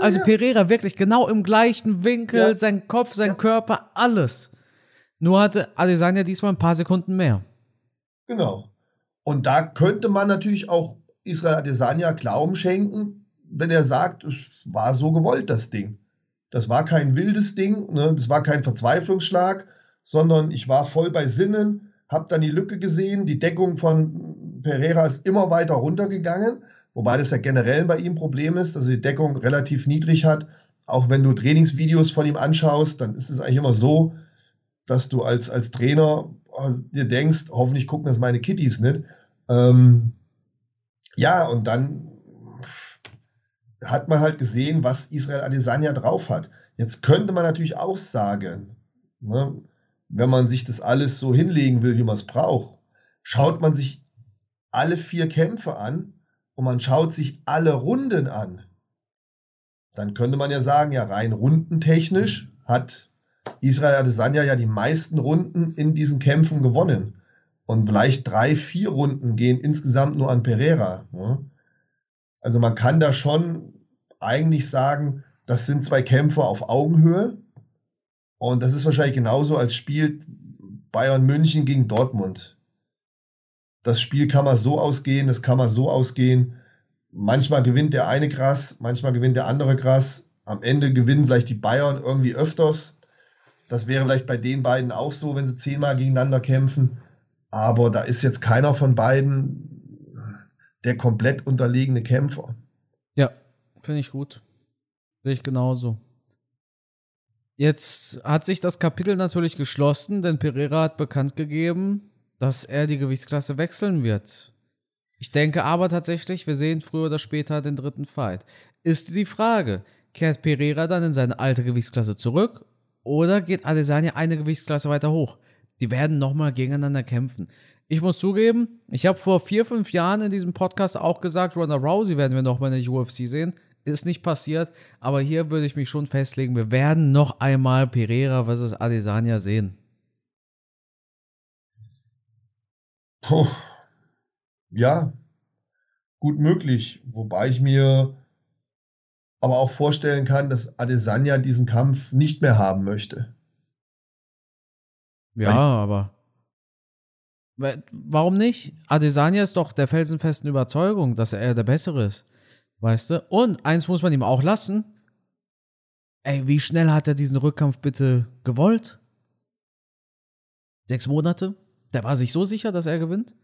Also Pereira wirklich genau im gleichen Winkel, sein Kopf, sein Körper, alles. Nur hatte Adesanya diesmal ein paar Sekunden mehr. Genau. Und da könnte man natürlich auch Israel Adesanya Glauben schenken, wenn er sagt, es war so gewollt, das Ding. Das war kein wildes Ding, ne? das war kein Verzweiflungsschlag, sondern ich war voll bei Sinnen, habe dann die Lücke gesehen, die Deckung von Pereira ist immer weiter runtergegangen Wobei das ja generell bei ihm ein Problem ist, dass er die Deckung relativ niedrig hat. Auch wenn du Trainingsvideos von ihm anschaust, dann ist es eigentlich immer so, dass du als, als Trainer dir denkst, hoffentlich gucken das meine Kitties nicht. Ähm, ja, und dann hat man halt gesehen, was Israel Adesanya drauf hat. Jetzt könnte man natürlich auch sagen, ne, wenn man sich das alles so hinlegen will, wie man es braucht, schaut man sich alle vier Kämpfe an und man schaut sich alle Runden an, dann könnte man ja sagen, ja, rein rundentechnisch hat Israel Adesanya ja die meisten Runden in diesen Kämpfen gewonnen. Und vielleicht drei, vier Runden gehen insgesamt nur an Pereira. Ne? Also man kann da schon eigentlich sagen, das sind zwei Kämpfer auf Augenhöhe. Und das ist wahrscheinlich genauso, als spielt Bayern München gegen Dortmund das Spiel kann mal so ausgehen, das kann mal so ausgehen. Manchmal gewinnt der eine krass, manchmal gewinnt der andere krass. Am Ende gewinnen vielleicht die Bayern irgendwie öfters. Das wäre vielleicht bei den beiden auch so, wenn sie zehnmal gegeneinander kämpfen. Aber da ist jetzt keiner von beiden der komplett unterlegene Kämpfer. Ja, finde ich gut. Sehe ich genauso. Jetzt hat sich das Kapitel natürlich geschlossen, denn Pereira hat bekannt gegeben, dass er die Gewichtsklasse wechseln wird. Ich denke aber tatsächlich, wir sehen früher oder später den dritten Fight. Ist die Frage, kehrt Pereira dann in seine alte Gewichtsklasse zurück oder geht Adesanya eine Gewichtsklasse weiter hoch? die werden nochmal gegeneinander kämpfen. Ich muss zugeben, ich habe vor vier, fünf Jahren in diesem Podcast auch gesagt, Ronda Rousey werden wir nochmal in der UFC sehen. Ist nicht passiert, aber hier würde ich mich schon festlegen, wir werden noch einmal Pereira versus Adesanya sehen. Puh. Ja, gut möglich. Wobei ich mir aber auch vorstellen kann, dass Adesanya diesen Kampf nicht mehr haben möchte. Ja, aber warum nicht? Adesanya ist doch der felsenfesten Überzeugung, dass er der Bessere ist. Weißt du? Und eins muss man ihm auch lassen. Ey, wie schnell hat er diesen Rückkampf bitte gewollt? Sechs Monate? Der war sich so sicher, dass er gewinnt?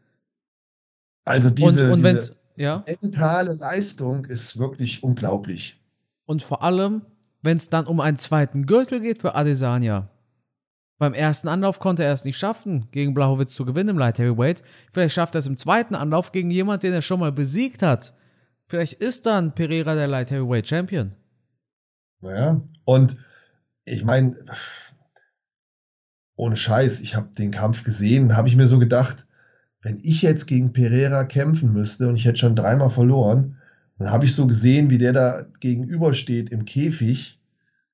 Also diese, und, und diese ja? mentale Leistung ist wirklich unglaublich. Und vor allem, wenn es dann um einen zweiten Gürtel geht für Adesanya. Beim ersten Anlauf konnte er es nicht schaffen, gegen Blachowitz zu gewinnen im Light Heavyweight. Vielleicht schafft er es im zweiten Anlauf gegen jemanden, den er schon mal besiegt hat. Vielleicht ist dann Pereira der Light Heavyweight Champion. Naja, und ich meine, ohne Scheiß, ich habe den Kampf gesehen, habe ich mir so gedacht, wenn ich jetzt gegen Pereira kämpfen müsste und ich hätte schon dreimal verloren, dann habe ich so gesehen, wie der da gegenübersteht im Käfig.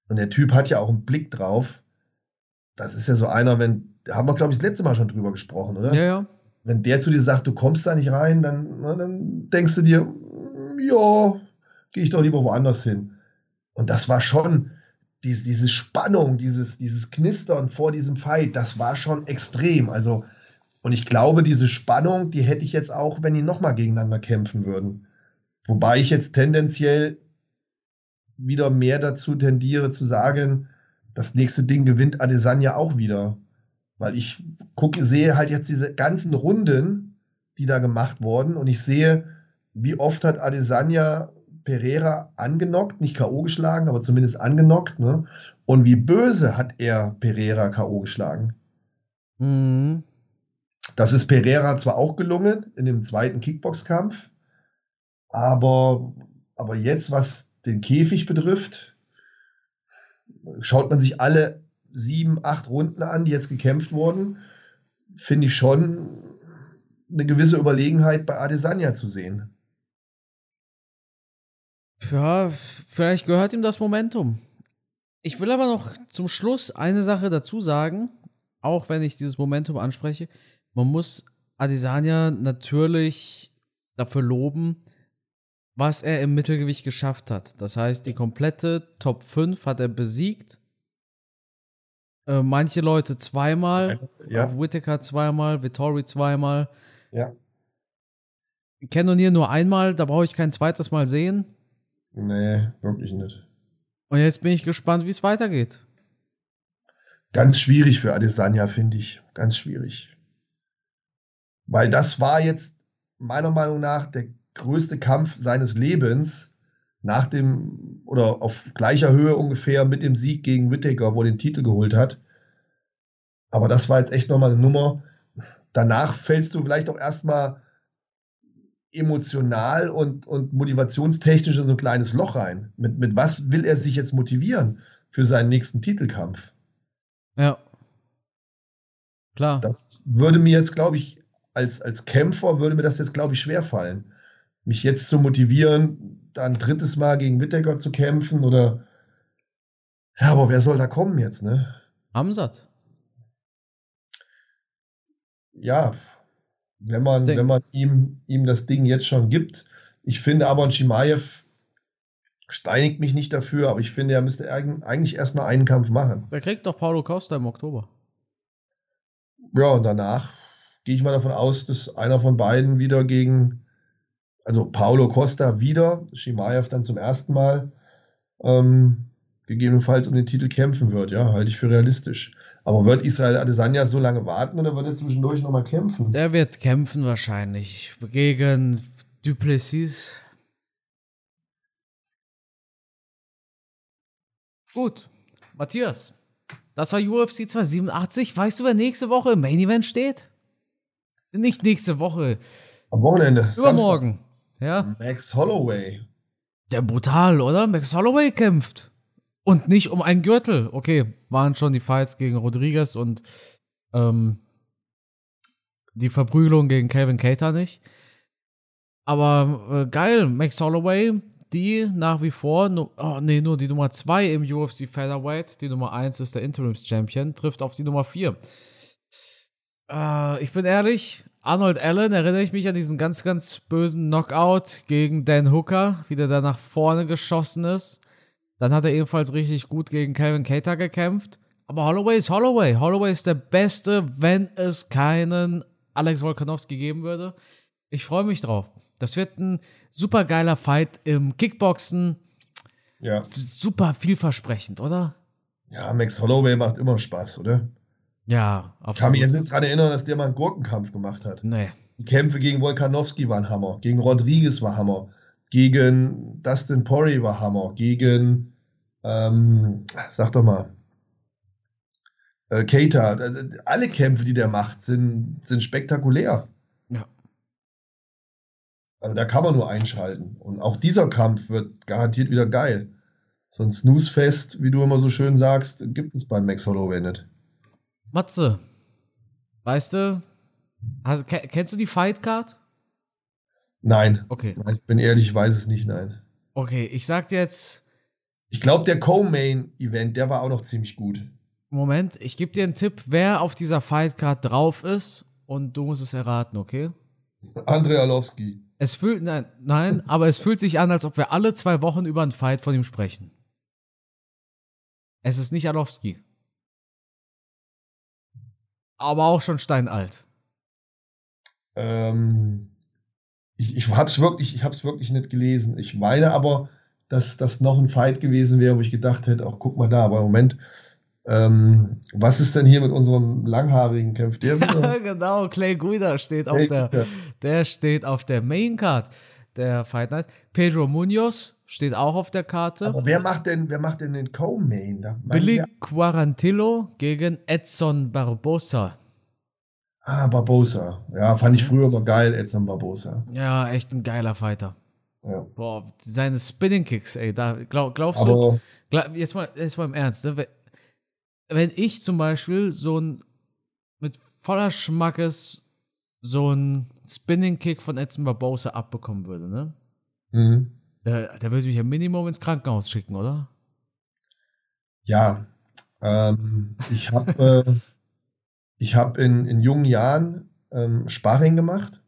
Und der Typ hat ja auch einen Blick drauf. Das ist ja so einer, wenn, da haben wir, glaube ich, das letzte Mal schon drüber gesprochen, oder? Ja, ja. Wenn der zu dir sagt, du kommst da nicht rein, dann, na, dann denkst du dir, ja, gehe ich doch lieber woanders hin. Und das war schon, diese, diese Spannung, dieses, dieses Knistern vor diesem Fight, das war schon extrem. Also, und ich glaube, diese Spannung, die hätte ich jetzt auch, wenn die nochmal gegeneinander kämpfen würden. Wobei ich jetzt tendenziell wieder mehr dazu tendiere zu sagen, das nächste Ding gewinnt Adesanya auch wieder. Weil ich gucke, sehe halt jetzt diese ganzen Runden, die da gemacht wurden und ich sehe, wie oft hat Adesanya Pereira angenockt, nicht K.O. geschlagen, aber zumindest angenockt, ne? Und wie böse hat er Pereira K.O. geschlagen? Mhm. Das ist Pereira zwar auch gelungen in dem zweiten Kickboxkampf, aber, aber jetzt, was den Käfig betrifft, schaut man sich alle sieben, acht Runden an, die jetzt gekämpft wurden, finde ich schon eine gewisse Überlegenheit bei Adesanya zu sehen. Ja, vielleicht gehört ihm das Momentum. Ich will aber noch zum Schluss eine Sache dazu sagen, auch wenn ich dieses Momentum anspreche. Man muss Adesanya natürlich dafür loben, was er im Mittelgewicht geschafft hat. Das heißt, die komplette Top 5 hat er besiegt. Äh, manche Leute zweimal. Ja. Whittaker zweimal, Vittori zweimal. Ja. Cannonier nur einmal, da brauche ich kein zweites Mal sehen. Nee, wirklich nicht. Und jetzt bin ich gespannt, wie es weitergeht. Ganz schwierig für Adesanya, finde ich. Ganz schwierig. Weil das war jetzt meiner Meinung nach der größte Kampf seines Lebens nach dem oder auf gleicher Höhe ungefähr mit dem Sieg gegen Whittaker, wo er den Titel geholt hat. Aber das war jetzt echt nochmal eine Nummer. Danach fällst du vielleicht auch erstmal emotional und, und motivationstechnisch in so ein kleines Loch rein. Mit, mit was will er sich jetzt motivieren für seinen nächsten Titelkampf? Ja. Klar. Das würde mir jetzt, glaube ich, als, als Kämpfer würde mir das jetzt, glaube ich, schwerfallen mich jetzt zu motivieren, ein drittes Mal gegen Whittaker zu kämpfen oder ja, aber wer soll da kommen jetzt, ne? Amsat. Ja, wenn man, Denk. wenn man ihm, ihm das Ding jetzt schon gibt. Ich finde aber, Chimaev steinigt mich nicht dafür, aber ich finde, er müsste eigentlich erst mal einen Kampf machen. Wer kriegt doch Paulo Costa im Oktober. Ja, und danach gehe ich mal davon aus, dass einer von beiden wieder gegen also Paulo Costa wieder, Shimaev dann zum ersten Mal, ähm, gegebenenfalls um den Titel kämpfen wird. Ja, halte ich für realistisch. Aber wird Israel Adesanya so lange warten oder wird er zwischendurch nochmal kämpfen? Der wird kämpfen wahrscheinlich gegen Duplessis. Gut, Matthias, das war UFC 287. Weißt du, wer nächste Woche im Main Event steht? Nicht nächste Woche. Am Wochenende. Übermorgen. Samstag. Ja. Max Holloway. Der brutal, oder? Max Holloway kämpft. Und nicht um einen Gürtel. Okay, waren schon die Fights gegen Rodriguez und ähm, die Verprügelung gegen Calvin Cater nicht. Aber äh, geil, Max Holloway, die nach wie vor, oh nee, nur die Nummer 2 im UFC Featherweight, die Nummer 1 ist der Interims Champion, trifft auf die Nummer 4. Äh, ich bin ehrlich, Arnold Allen erinnere ich mich an diesen ganz, ganz bösen Knockout gegen Dan Hooker, wie der da nach vorne geschossen ist. Dann hat er ebenfalls richtig gut gegen Calvin Cater gekämpft. Aber Holloway ist Holloway. Holloway ist der Beste, wenn es keinen Alex Volkanovski geben würde. Ich freue mich drauf. Das wird ein super geiler Fight im Kickboxen. Ja. Super vielversprechend, oder? Ja, Max Holloway macht immer Spaß, oder? Ja, absolut. Ich kann mich jetzt nicht daran erinnern, dass der mal einen Gurkenkampf gemacht hat. Nee. Die Kämpfe gegen Volkanowski waren Hammer, gegen Rodriguez war Hammer, gegen Dustin Poirier war Hammer, gegen, ähm, sag doch mal, äh, Keita. Alle Kämpfe, die der macht, sind, sind spektakulär. Ja. Also da kann man nur einschalten. Und auch dieser Kampf wird garantiert wieder geil. So ein Snooze-Fest, wie du immer so schön sagst, gibt es beim Max Holloway nicht. Matze, weißt du, also, kennst du die Fight Card? Nein. Okay. Ich bin ehrlich, ich weiß es nicht, nein. Okay, ich sag dir jetzt. Ich glaube, der Co-Main-Event, der war auch noch ziemlich gut. Moment, ich gebe dir einen Tipp, wer auf dieser Fight Card drauf ist und du musst es erraten, okay? Andrei Arlovski. Es fühlt, nein, nein, aber es fühlt sich an, als ob wir alle zwei Wochen über einen Fight von ihm sprechen. Es ist nicht Arlovski aber auch schon steinalt. Ähm, ich ich habe es wirklich, wirklich nicht gelesen. Ich meine aber, dass das noch ein Fight gewesen wäre, wo ich gedacht hätte, auch guck mal da, aber im Moment, ähm, was ist denn hier mit unserem langhaarigen Kämpf? Der <laughs> ja, genau, Clay Guida steht auf der, der steht auf der Main Card der Fight Night. Pedro Munoz steht auch auf der Karte. Aber wer macht denn, wer macht denn den Co-Main? Billy Quarantillo gegen Edson Barbosa. Ah, Barbosa. Ja, fand ich früher mal geil, Edson Barbosa. Ja, echt ein geiler Fighter. Ja. Boah, seine Spinning Kicks, ey, da glaub, glaubst Aber du, jetzt, mal, jetzt mal im Ernst, ne? wenn ich zum Beispiel so ein mit voller Schmackes so ein Spinning Kick von Edson Barbosa abbekommen würde, ne? Mhm. Der, der würde mich ja Minimum ins Krankenhaus schicken, oder? Ja, ähm, ich habe äh, <laughs> ich hab in, in jungen Jahren ähm, Sparring gemacht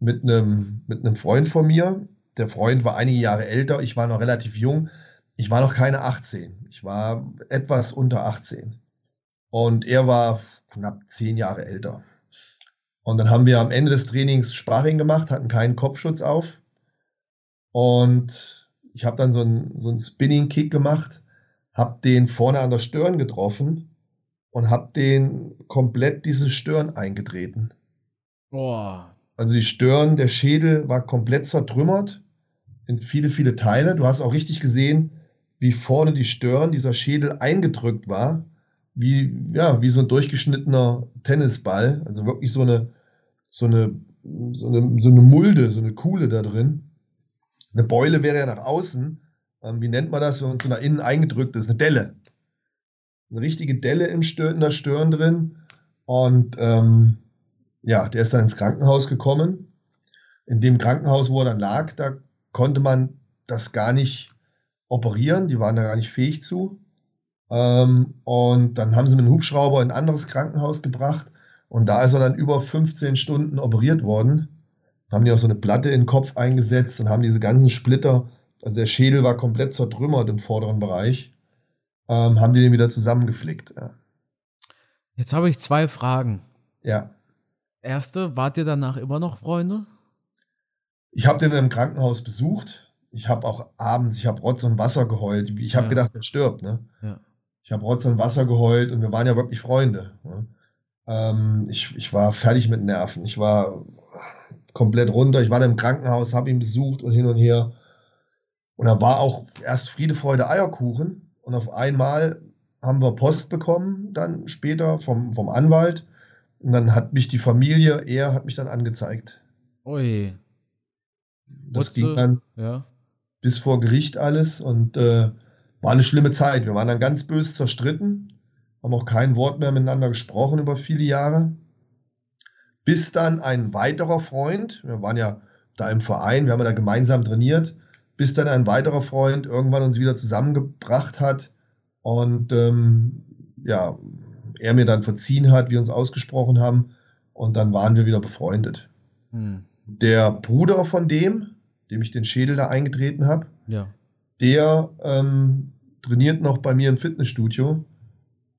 mit einem mit einem Freund von mir. Der Freund war einige Jahre älter, ich war noch relativ jung. Ich war noch keine 18. Ich war etwas unter 18. Und er war knapp zehn Jahre älter. Und dann haben wir am Ende des Trainings Sparring gemacht, hatten keinen Kopfschutz auf. Und ich habe dann so einen, so einen Spinning-Kick gemacht, habe den vorne an der Stirn getroffen und habe den komplett diese Stirn eingetreten. Boah. Also die Stirn, der Schädel war komplett zertrümmert in viele, viele Teile. Du hast auch richtig gesehen, wie vorne die Stirn, dieser Schädel eingedrückt war wie, ja, wie so ein durchgeschnittener Tennisball. Also wirklich so eine, so eine, so eine, so eine Mulde, so eine Kuhle da drin. Eine Beule wäre ja nach außen. Ähm, wie nennt man das, wenn man so nach innen eingedrückt ist? Eine Delle. Eine richtige Delle im Stirn, in der Stirn drin. Und ähm, ja, der ist dann ins Krankenhaus gekommen. In dem Krankenhaus, wo er dann lag, da konnte man das gar nicht operieren. Die waren da gar nicht fähig zu. Ähm, und dann haben sie mit einem Hubschrauber in ein anderes Krankenhaus gebracht. Und da ist er dann über 15 Stunden operiert worden. Haben die auch so eine Platte in den Kopf eingesetzt und haben diese ganzen Splitter, also der Schädel war komplett zertrümmert im vorderen Bereich, ähm, haben die den wieder zusammengeflickt. Ja. Jetzt habe ich zwei Fragen. Ja. Erste, wart ihr danach immer noch Freunde? Ich habe den im Krankenhaus besucht. Ich habe auch abends, ich habe Rotz und Wasser geheult. Ich habe ja. gedacht, er stirbt. Ne? Ja. Ich habe Rotz und Wasser geheult und wir waren ja wirklich Freunde. Ne? Ähm, ich, ich war fertig mit Nerven. Ich war komplett runter. Ich war dann im Krankenhaus, habe ihn besucht und hin und her. Und da war auch erst Friede, Freude, Eierkuchen. Und auf einmal haben wir Post bekommen, dann später vom, vom Anwalt. Und dann hat mich die Familie, er hat mich dann angezeigt. Ui. Das What's ging dann ja. bis vor Gericht alles und äh, war eine schlimme Zeit. Wir waren dann ganz böse zerstritten, haben auch kein Wort mehr miteinander gesprochen über viele Jahre. Bis dann ein weiterer Freund, wir waren ja da im Verein, wir haben ja da gemeinsam trainiert, bis dann ein weiterer Freund irgendwann uns wieder zusammengebracht hat und ähm, ja, er mir dann verziehen hat, wir uns ausgesprochen haben und dann waren wir wieder befreundet. Hm. Der Bruder von dem, dem ich den Schädel da eingetreten habe, ja. der ähm, trainiert noch bei mir im Fitnessstudio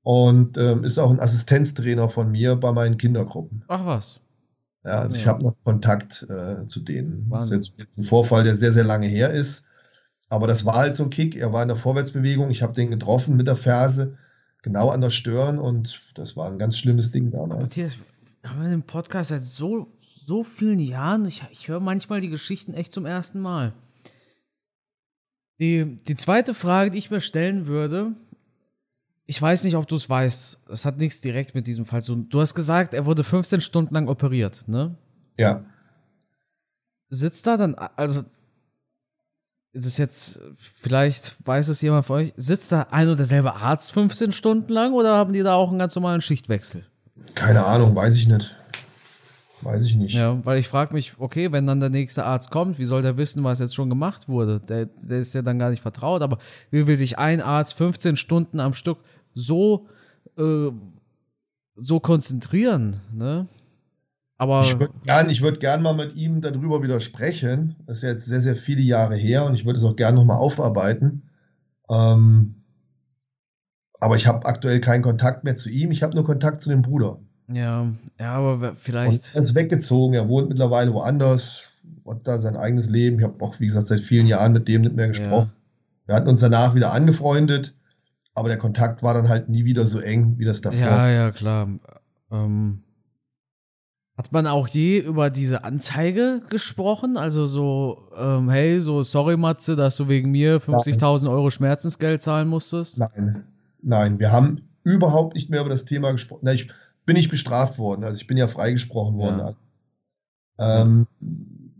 und ähm, ist auch ein Assistenztrainer von mir bei meinen Kindergruppen. Ach was. Ja, also ja. ich habe noch Kontakt äh, zu denen. Wahnsinn. Das ist jetzt, ein Vorfall, der sehr, sehr lange her ist. Aber das war halt so ein Kick. Er war in der Vorwärtsbewegung. Ich habe den getroffen mit der Ferse, genau an der Stirn. Und das war ein ganz schlimmes Ding damals. Matthias, haben wir den Podcast seit so, so vielen Jahren. Ich, ich höre manchmal die Geschichten echt zum ersten Mal. Die, die zweite Frage, die ich mir stellen würde, ich weiß nicht, ob du es weißt. Es hat nichts direkt mit diesem Fall zu tun. Du hast gesagt, er wurde 15 Stunden lang operiert, ne? Ja. Sitzt da dann, also ist es jetzt, vielleicht weiß es jemand von euch, sitzt da ein und derselbe Arzt 15 Stunden lang oder haben die da auch einen ganz normalen Schichtwechsel? Keine Ahnung, weiß ich nicht. Weiß ich nicht. Ja, weil ich frage mich, okay, wenn dann der nächste Arzt kommt, wie soll der wissen, was jetzt schon gemacht wurde? Der, der ist ja dann gar nicht vertraut, aber wie will sich ein Arzt 15 Stunden am Stück so, äh, so konzentrieren, ne? Aber ich würde gern, würd gern mal mit ihm darüber wieder sprechen. Das ist jetzt sehr, sehr viele Jahre her und ich würde es auch gerne nochmal aufarbeiten. Ähm, aber ich habe aktuell keinen Kontakt mehr zu ihm. Ich habe nur Kontakt zu dem Bruder. Ja, ja, aber vielleicht. Und er ist weggezogen. Er wohnt mittlerweile woanders, hat da sein eigenes Leben. Ich habe auch, wie gesagt, seit vielen Jahren mit dem nicht mehr gesprochen. Ja. Wir hatten uns danach wieder angefreundet, aber der Kontakt war dann halt nie wieder so eng, wie das davor. Ja, ja, klar. Ähm, hat man auch je über diese Anzeige gesprochen? Also so, ähm, hey, so sorry Matze, dass du wegen mir 50.000 Euro Schmerzensgeld zahlen musstest? Nein, nein, wir haben überhaupt nicht mehr über das Thema gesprochen. Na, ich bin nicht bestraft worden, also ich bin ja freigesprochen worden. Ja. Ähm,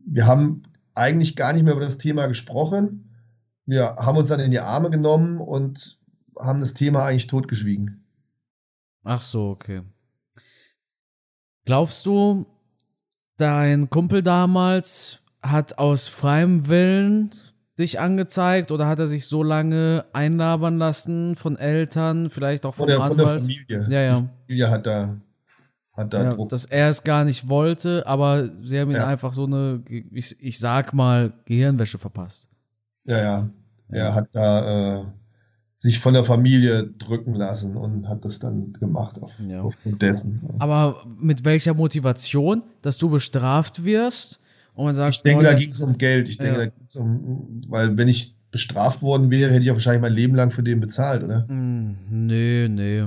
wir haben eigentlich gar nicht mehr über das Thema gesprochen. Wir haben uns dann in die Arme genommen und haben das Thema eigentlich totgeschwiegen. Ach so, okay. Glaubst du, dein Kumpel damals hat aus freiem Willen dich angezeigt oder hat er sich so lange einlabern lassen von Eltern, vielleicht auch von der, Anwalt? Von der Familie. Ja, ja. Die Familie hat da, hat da ja, Druck. Dass er es gar nicht wollte, aber sie haben ihm ja. einfach so eine, ich, ich sag mal, Gehirnwäsche verpasst. Ja, ja. Er hat da äh, sich von der Familie drücken lassen und hat das dann gemacht auf, ja. aufgrund dessen. Aber mit welcher Motivation, dass du bestraft wirst? Und man sagt, ich denke, da ging es um Geld. Ich denke, ja. da ging es um, weil wenn ich bestraft worden wäre, hätte ich ja wahrscheinlich mein Leben lang für den bezahlt, oder? Mm, nee, nee.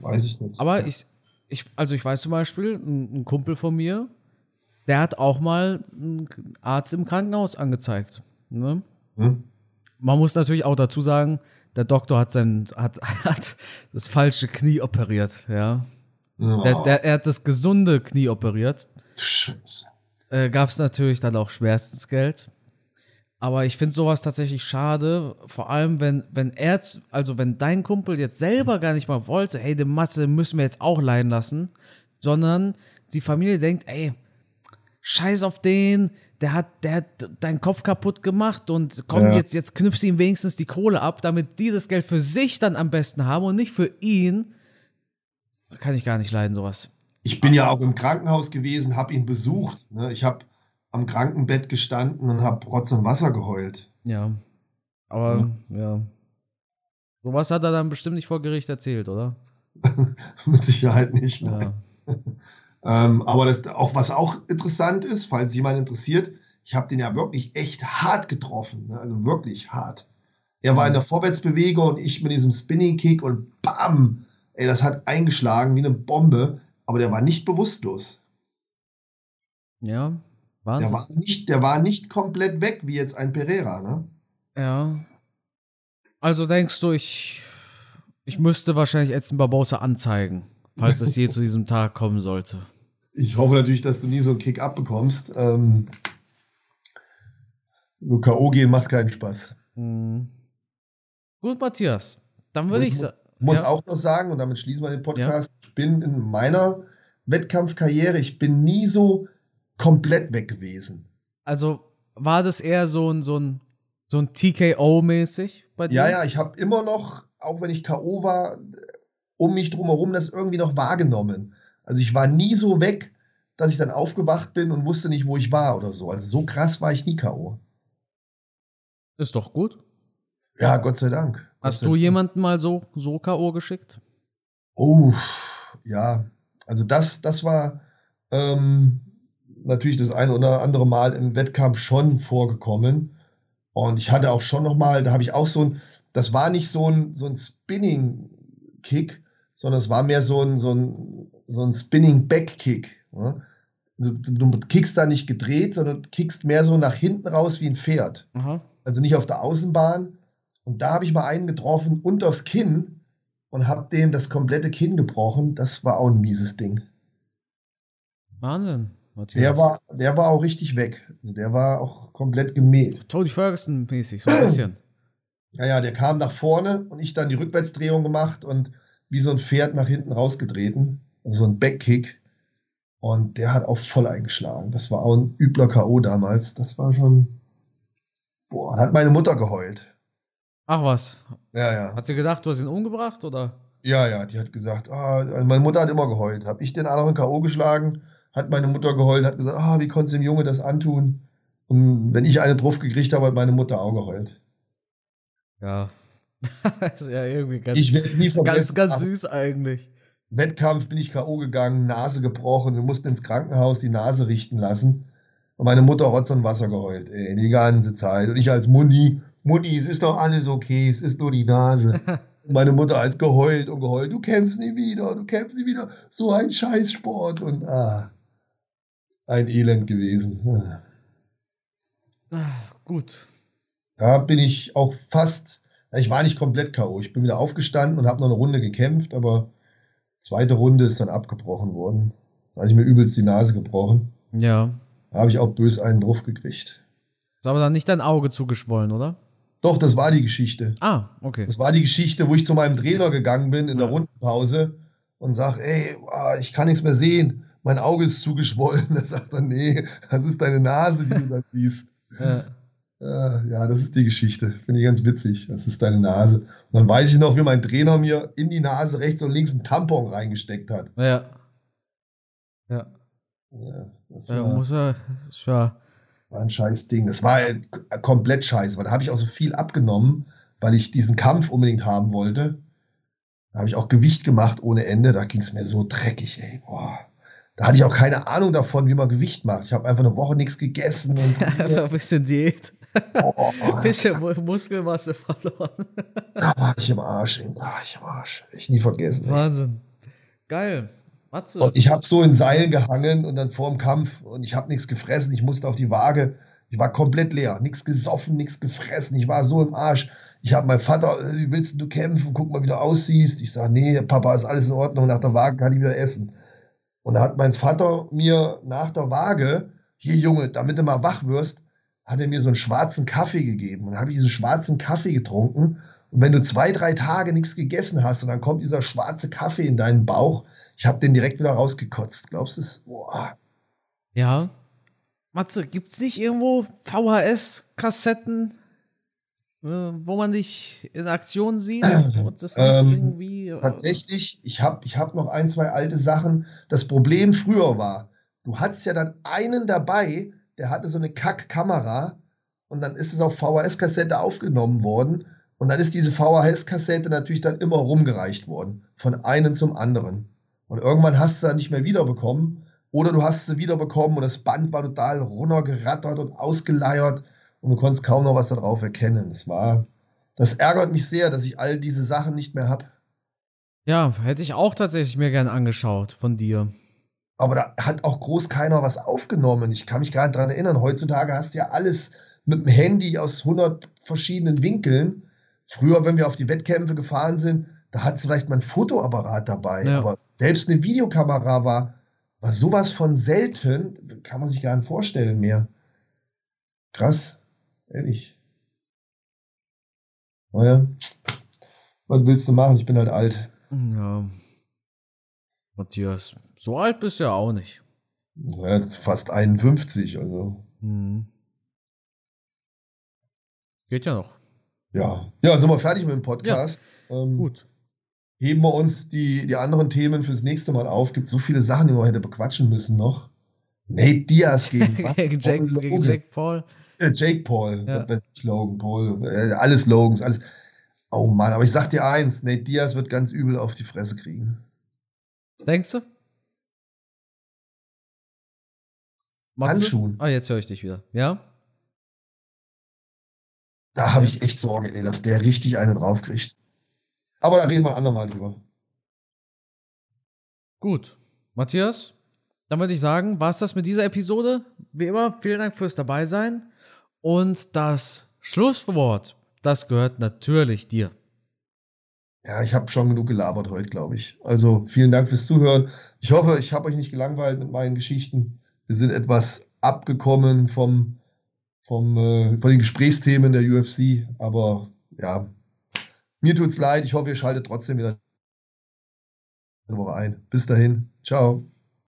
Weiß ich nicht. Aber ich, ich, also ich weiß zum Beispiel, ein, ein Kumpel von mir, der hat auch mal einen Arzt im Krankenhaus angezeigt. Ne? Hm? man muss natürlich auch dazu sagen, der Doktor hat sein, hat, <laughs> hat das falsche Knie operiert, ja. Oh. Der, der, er hat das gesunde Knie operiert. Scheiße. Äh, Gab es natürlich dann auch Schmerzensgeld. Aber ich finde sowas tatsächlich schade, vor allem wenn, wenn er, also wenn dein Kumpel jetzt selber gar nicht mal wollte, hey, den Matze müssen wir jetzt auch leiden lassen, sondern die Familie denkt, ey, scheiß auf den, der hat, der hat deinen Kopf kaputt gemacht und komm, ja. jetzt, jetzt knüpfst ihm wenigstens die Kohle ab, damit die das Geld für sich dann am besten haben und nicht für ihn. Kann ich gar nicht leiden, sowas. Ich bin ja auch im Krankenhaus gewesen, habe ihn besucht. Ne? Ich habe am Krankenbett gestanden und habe Rotz und Wasser geheult. Ja. Aber, ja. ja. Sowas hat er dann bestimmt nicht vor Gericht erzählt, oder? <laughs> Mit Sicherheit nicht. Ja. <laughs> Ähm, aber das auch, was auch interessant ist, falls jemand interessiert, ich habe den ja wirklich echt hart getroffen, ne? also wirklich hart. Er war in der Vorwärtsbewegung und ich mit diesem Spinning Kick und bam, ey, das hat eingeschlagen wie eine Bombe, aber der war nicht bewusstlos. Ja, Wahnsinn. Der war nicht, der war nicht komplett weg wie jetzt ein Pereira, ne? Ja. Also denkst du, ich, ich müsste wahrscheinlich Edson Barbosa anzeigen, falls es je <laughs> zu diesem Tag kommen sollte. Ich hoffe natürlich, dass du nie so einen Kick abbekommst. Ähm, so K.O. gehen macht keinen Spaß. Mhm. Gut, Matthias. Dann würde ich, sa Muss Ja. auch noch sagen, und damit schließen wir den Podcast, bin in meiner Wettkampfkarriere, ich bin nie so komplett weg gewesen. Also war das eher so ein, so ein, so ein TKO-mäßig bei dir? Ja, ja, ich habe immer noch, auch wenn ich K.O. war, um mich drumherum das irgendwie noch wahrgenommen. Also ich war nie so weg, dass ich dann aufgewacht bin und wusste nicht, wo ich war oder so. Also so krass war ich nie K.O. Ist doch gut. Ja, Gott sei Dank. Hast du jemanden mal so, so K.O. geschickt? Oh, ja. Also das, das war ähm, natürlich das ein oder andere Mal im Wettkampf schon vorgekommen. Und ich hatte auch schon noch mal, da habe ich auch so ein, das war nicht so ein, so ein Spinning-Kick, sondern es war mehr so ein, so ein, so ein Spinning-Back-Kick. Ne? Du, du kickst da nicht gedreht, sondern kickst mehr so nach hinten raus wie ein Pferd Aha. also nicht auf der Außenbahn. Und da habe ich mal einen getroffen unters Kinn und habe dem das komplette Kinn gebrochen. Das war auch ein mieses Ding. Wahnsinn. Matthias. Der war, der war auch richtig weg. Also der war auch komplett gemäht. Tony Ferguson-mäßig, so ein bisschen. <clears throat> Ja, ja, der kam nach vorne und ich dann die Rückwärtsdrehung gemacht und wie so ein Pferd nach hinten rausgetreten. Also so ein Backkick. Und der hat auch voll eingeschlagen. Das war auch ein übler K.O. damals. Das war schon. Boah, da hat meine Mutter geheult. Ach was. Ja, ja. Hat sie gedacht, du hast ihn umgebracht oder? Ja, ja, die hat gesagt, ah, also meine Mutter hat immer geheult. Hab ich den anderen K.O. geschlagen, hat meine Mutter geheult, hat gesagt, ah, wie konntest du dem Junge das antun? Und wenn ich eine drauf gekriegt habe, hat meine Mutter auch geheult. Ja. <laughs> ist ja irgendwie ganz, Ich nie ganz, ganz süß eigentlich. Wettkampf bin ich K.O. gegangen, Nase gebrochen, wir mussten ins Krankenhaus die Nase richten lassen. Und meine Mutter Rotz und Wasser geheult, ey, die ganze Zeit. Und ich als Mutti, Mutti, es ist doch alles okay, es ist nur die Nase. <laughs> Meine Mutter als geheult und geheult, du kämpfst nie wieder, du kämpfst nie wieder, so ein Scheißsport. Und ah, ein Elend gewesen. Ah. Ah, gut. Da bin ich auch fast, ich war nicht komplett K.O. Ich bin wieder aufgestanden und habe noch eine Runde gekämpft, aber zweite Runde ist dann abgebrochen worden. Da habe ich mir übelst die Nase gebrochen. Ja. Da habe ich auch bös einen drauf gekriegt. Ist aber dann nicht dein Auge zugeschwollen, oder? Doch, das war die Geschichte. Ah, okay. Das war die Geschichte, wo ich zu meinem Trainer gegangen bin in der Ja. Rundenpause und sag, ey, ah, ich kann nichts mehr sehen. Mein Auge ist zugeschwollen. <laughs> Da sagt er, nee, das ist deine Nase, die du da <laughs> siehst. Ja. Ah, Ja, das ist die Geschichte. Finde ich ganz witzig. Das ist deine Nase. Und dann weiß ich noch, wie mein Trainer mir in die Nase rechts und links einen Tampon reingesteckt hat. Ja. Ja. Ja, das ja war, muss er. ist Ja. War ein scheiß Ding. Das war halt komplett scheiße, weil da habe ich auch so viel abgenommen, weil ich diesen Kampf unbedingt haben wollte. Da habe ich auch Gewicht gemacht ohne Ende. Da ging es mir so dreckig, ey. Boah. Da hatte ich auch keine Ahnung davon, wie man Gewicht macht. Ich habe einfach eine Woche nichts gegessen und <laughs> Einfach ein bisschen Diät. oh, Ein <laughs> bisschen Mu- Muskelmasse verloren. da war ich im Arsch, ey. da war ich im Arsch. Ich nie vergessen. Ey. Wahnsinn. Geil. Matze. Und ich habe so in Seilen gehangen und dann vor dem Kampf und ich habe nichts gefressen. Ich musste auf die Waage. Ich war komplett leer. Nichts gesoffen, nichts gefressen. Ich war so im Arsch. Ich habe meinen Vater, äh, wie willst du kämpfen? Guck mal, wie du aussiehst. Ich sage, nee, Papa, ist alles in Ordnung. Nach der Waage kann ich wieder essen. Und da hat mein Vater mir nach der Waage, hier Junge, damit du mal wach wirst, hat er mir so einen schwarzen Kaffee gegeben. Und dann habe ich diesen schwarzen Kaffee getrunken. Und wenn du zwei, drei Tage nichts gegessen hast und dann kommt dieser schwarze Kaffee in deinen Bauch, ich habe den direkt wieder rausgekotzt. Glaubst du es? Boah. Ja. Matze, gibt's nicht irgendwo VHS-Kassetten, äh, wo man dich in Aktion sieht? Und das nicht Ähm, irgendwie. äh, Tatsächlich, ich habe ich hab noch ein, zwei alte Sachen. Das Problem früher war, du hattest ja dann einen dabei, der hatte so eine Kack-Kamera und dann ist es auf VHS-Kassette aufgenommen worden und dann ist diese VHS-Kassette natürlich dann immer rumgereicht worden, von einem zum anderen. Und irgendwann hast du sie dann nicht mehr wiederbekommen oder du hast sie wiederbekommen und das Band war total runtergerattert und ausgeleiert und du konntest kaum noch was darauf erkennen. Das war, das ärgert mich sehr, dass ich all diese Sachen nicht mehr habe. Ja, hätte ich auch tatsächlich mir gern angeschaut von dir. Aber da hat auch groß keiner was aufgenommen. Ich kann mich gerade daran erinnern, heutzutage hast du ja alles mit dem Handy aus 100 verschiedenen Winkeln. Früher, wenn wir auf die Wettkämpfe gefahren sind, da hattest du vielleicht mal ein Fotoapparat dabei. Ja. Aber selbst eine Videokamera war, war sowas von selten, kann man sich gar nicht vorstellen mehr. Krass, ehrlich. Naja, Was willst du machen? Ich bin halt alt. Ja. Matthias, so alt bist du ja auch nicht. Ja, jetzt fast 51, also. Hm. Geht ja noch. Ja. Ja, sind wir fertig mit dem Podcast. Ähm, Gut. Heben wir uns die, die anderen Themen fürs nächste Mal auf. Gibt so viele Sachen, die wir hätte bequatschen müssen noch. Nate Diaz gegen, <laughs> gegen, Jack, Paul gegen. Jake Paul. Äh, Jake Paul, Ja. ja. weiß ich, Logan Paul, äh, alles Logans, alles. Oh Mann, aber ich sag dir eins, Nate Diaz wird ganz übel auf die Fresse kriegen. Denkst du? Matze? Handschuhen. Ah, jetzt höre ich dich wieder. Ja? Da habe ich echt Sorge, ey, dass der richtig eine draufkriegt. Aber da reden wir ein andermal drüber. Gut. Matthias, dann würde ich sagen, war es das mit dieser Episode. Wie immer, vielen Dank fürs Dabeisein. Und das Schlusswort, das gehört natürlich dir. Ja, ich habe schon genug gelabert heute, glaube ich. Also vielen Dank fürs Zuhören. Ich hoffe, ich habe euch nicht gelangweilt mit meinen Geschichten. Wir sind etwas abgekommen vom, vom, äh, von den Gesprächsthemen der UFC. Aber ja, mir tut's leid. Ich hoffe, ihr schaltet trotzdem wieder eine Woche ein. Bis dahin. Ciao.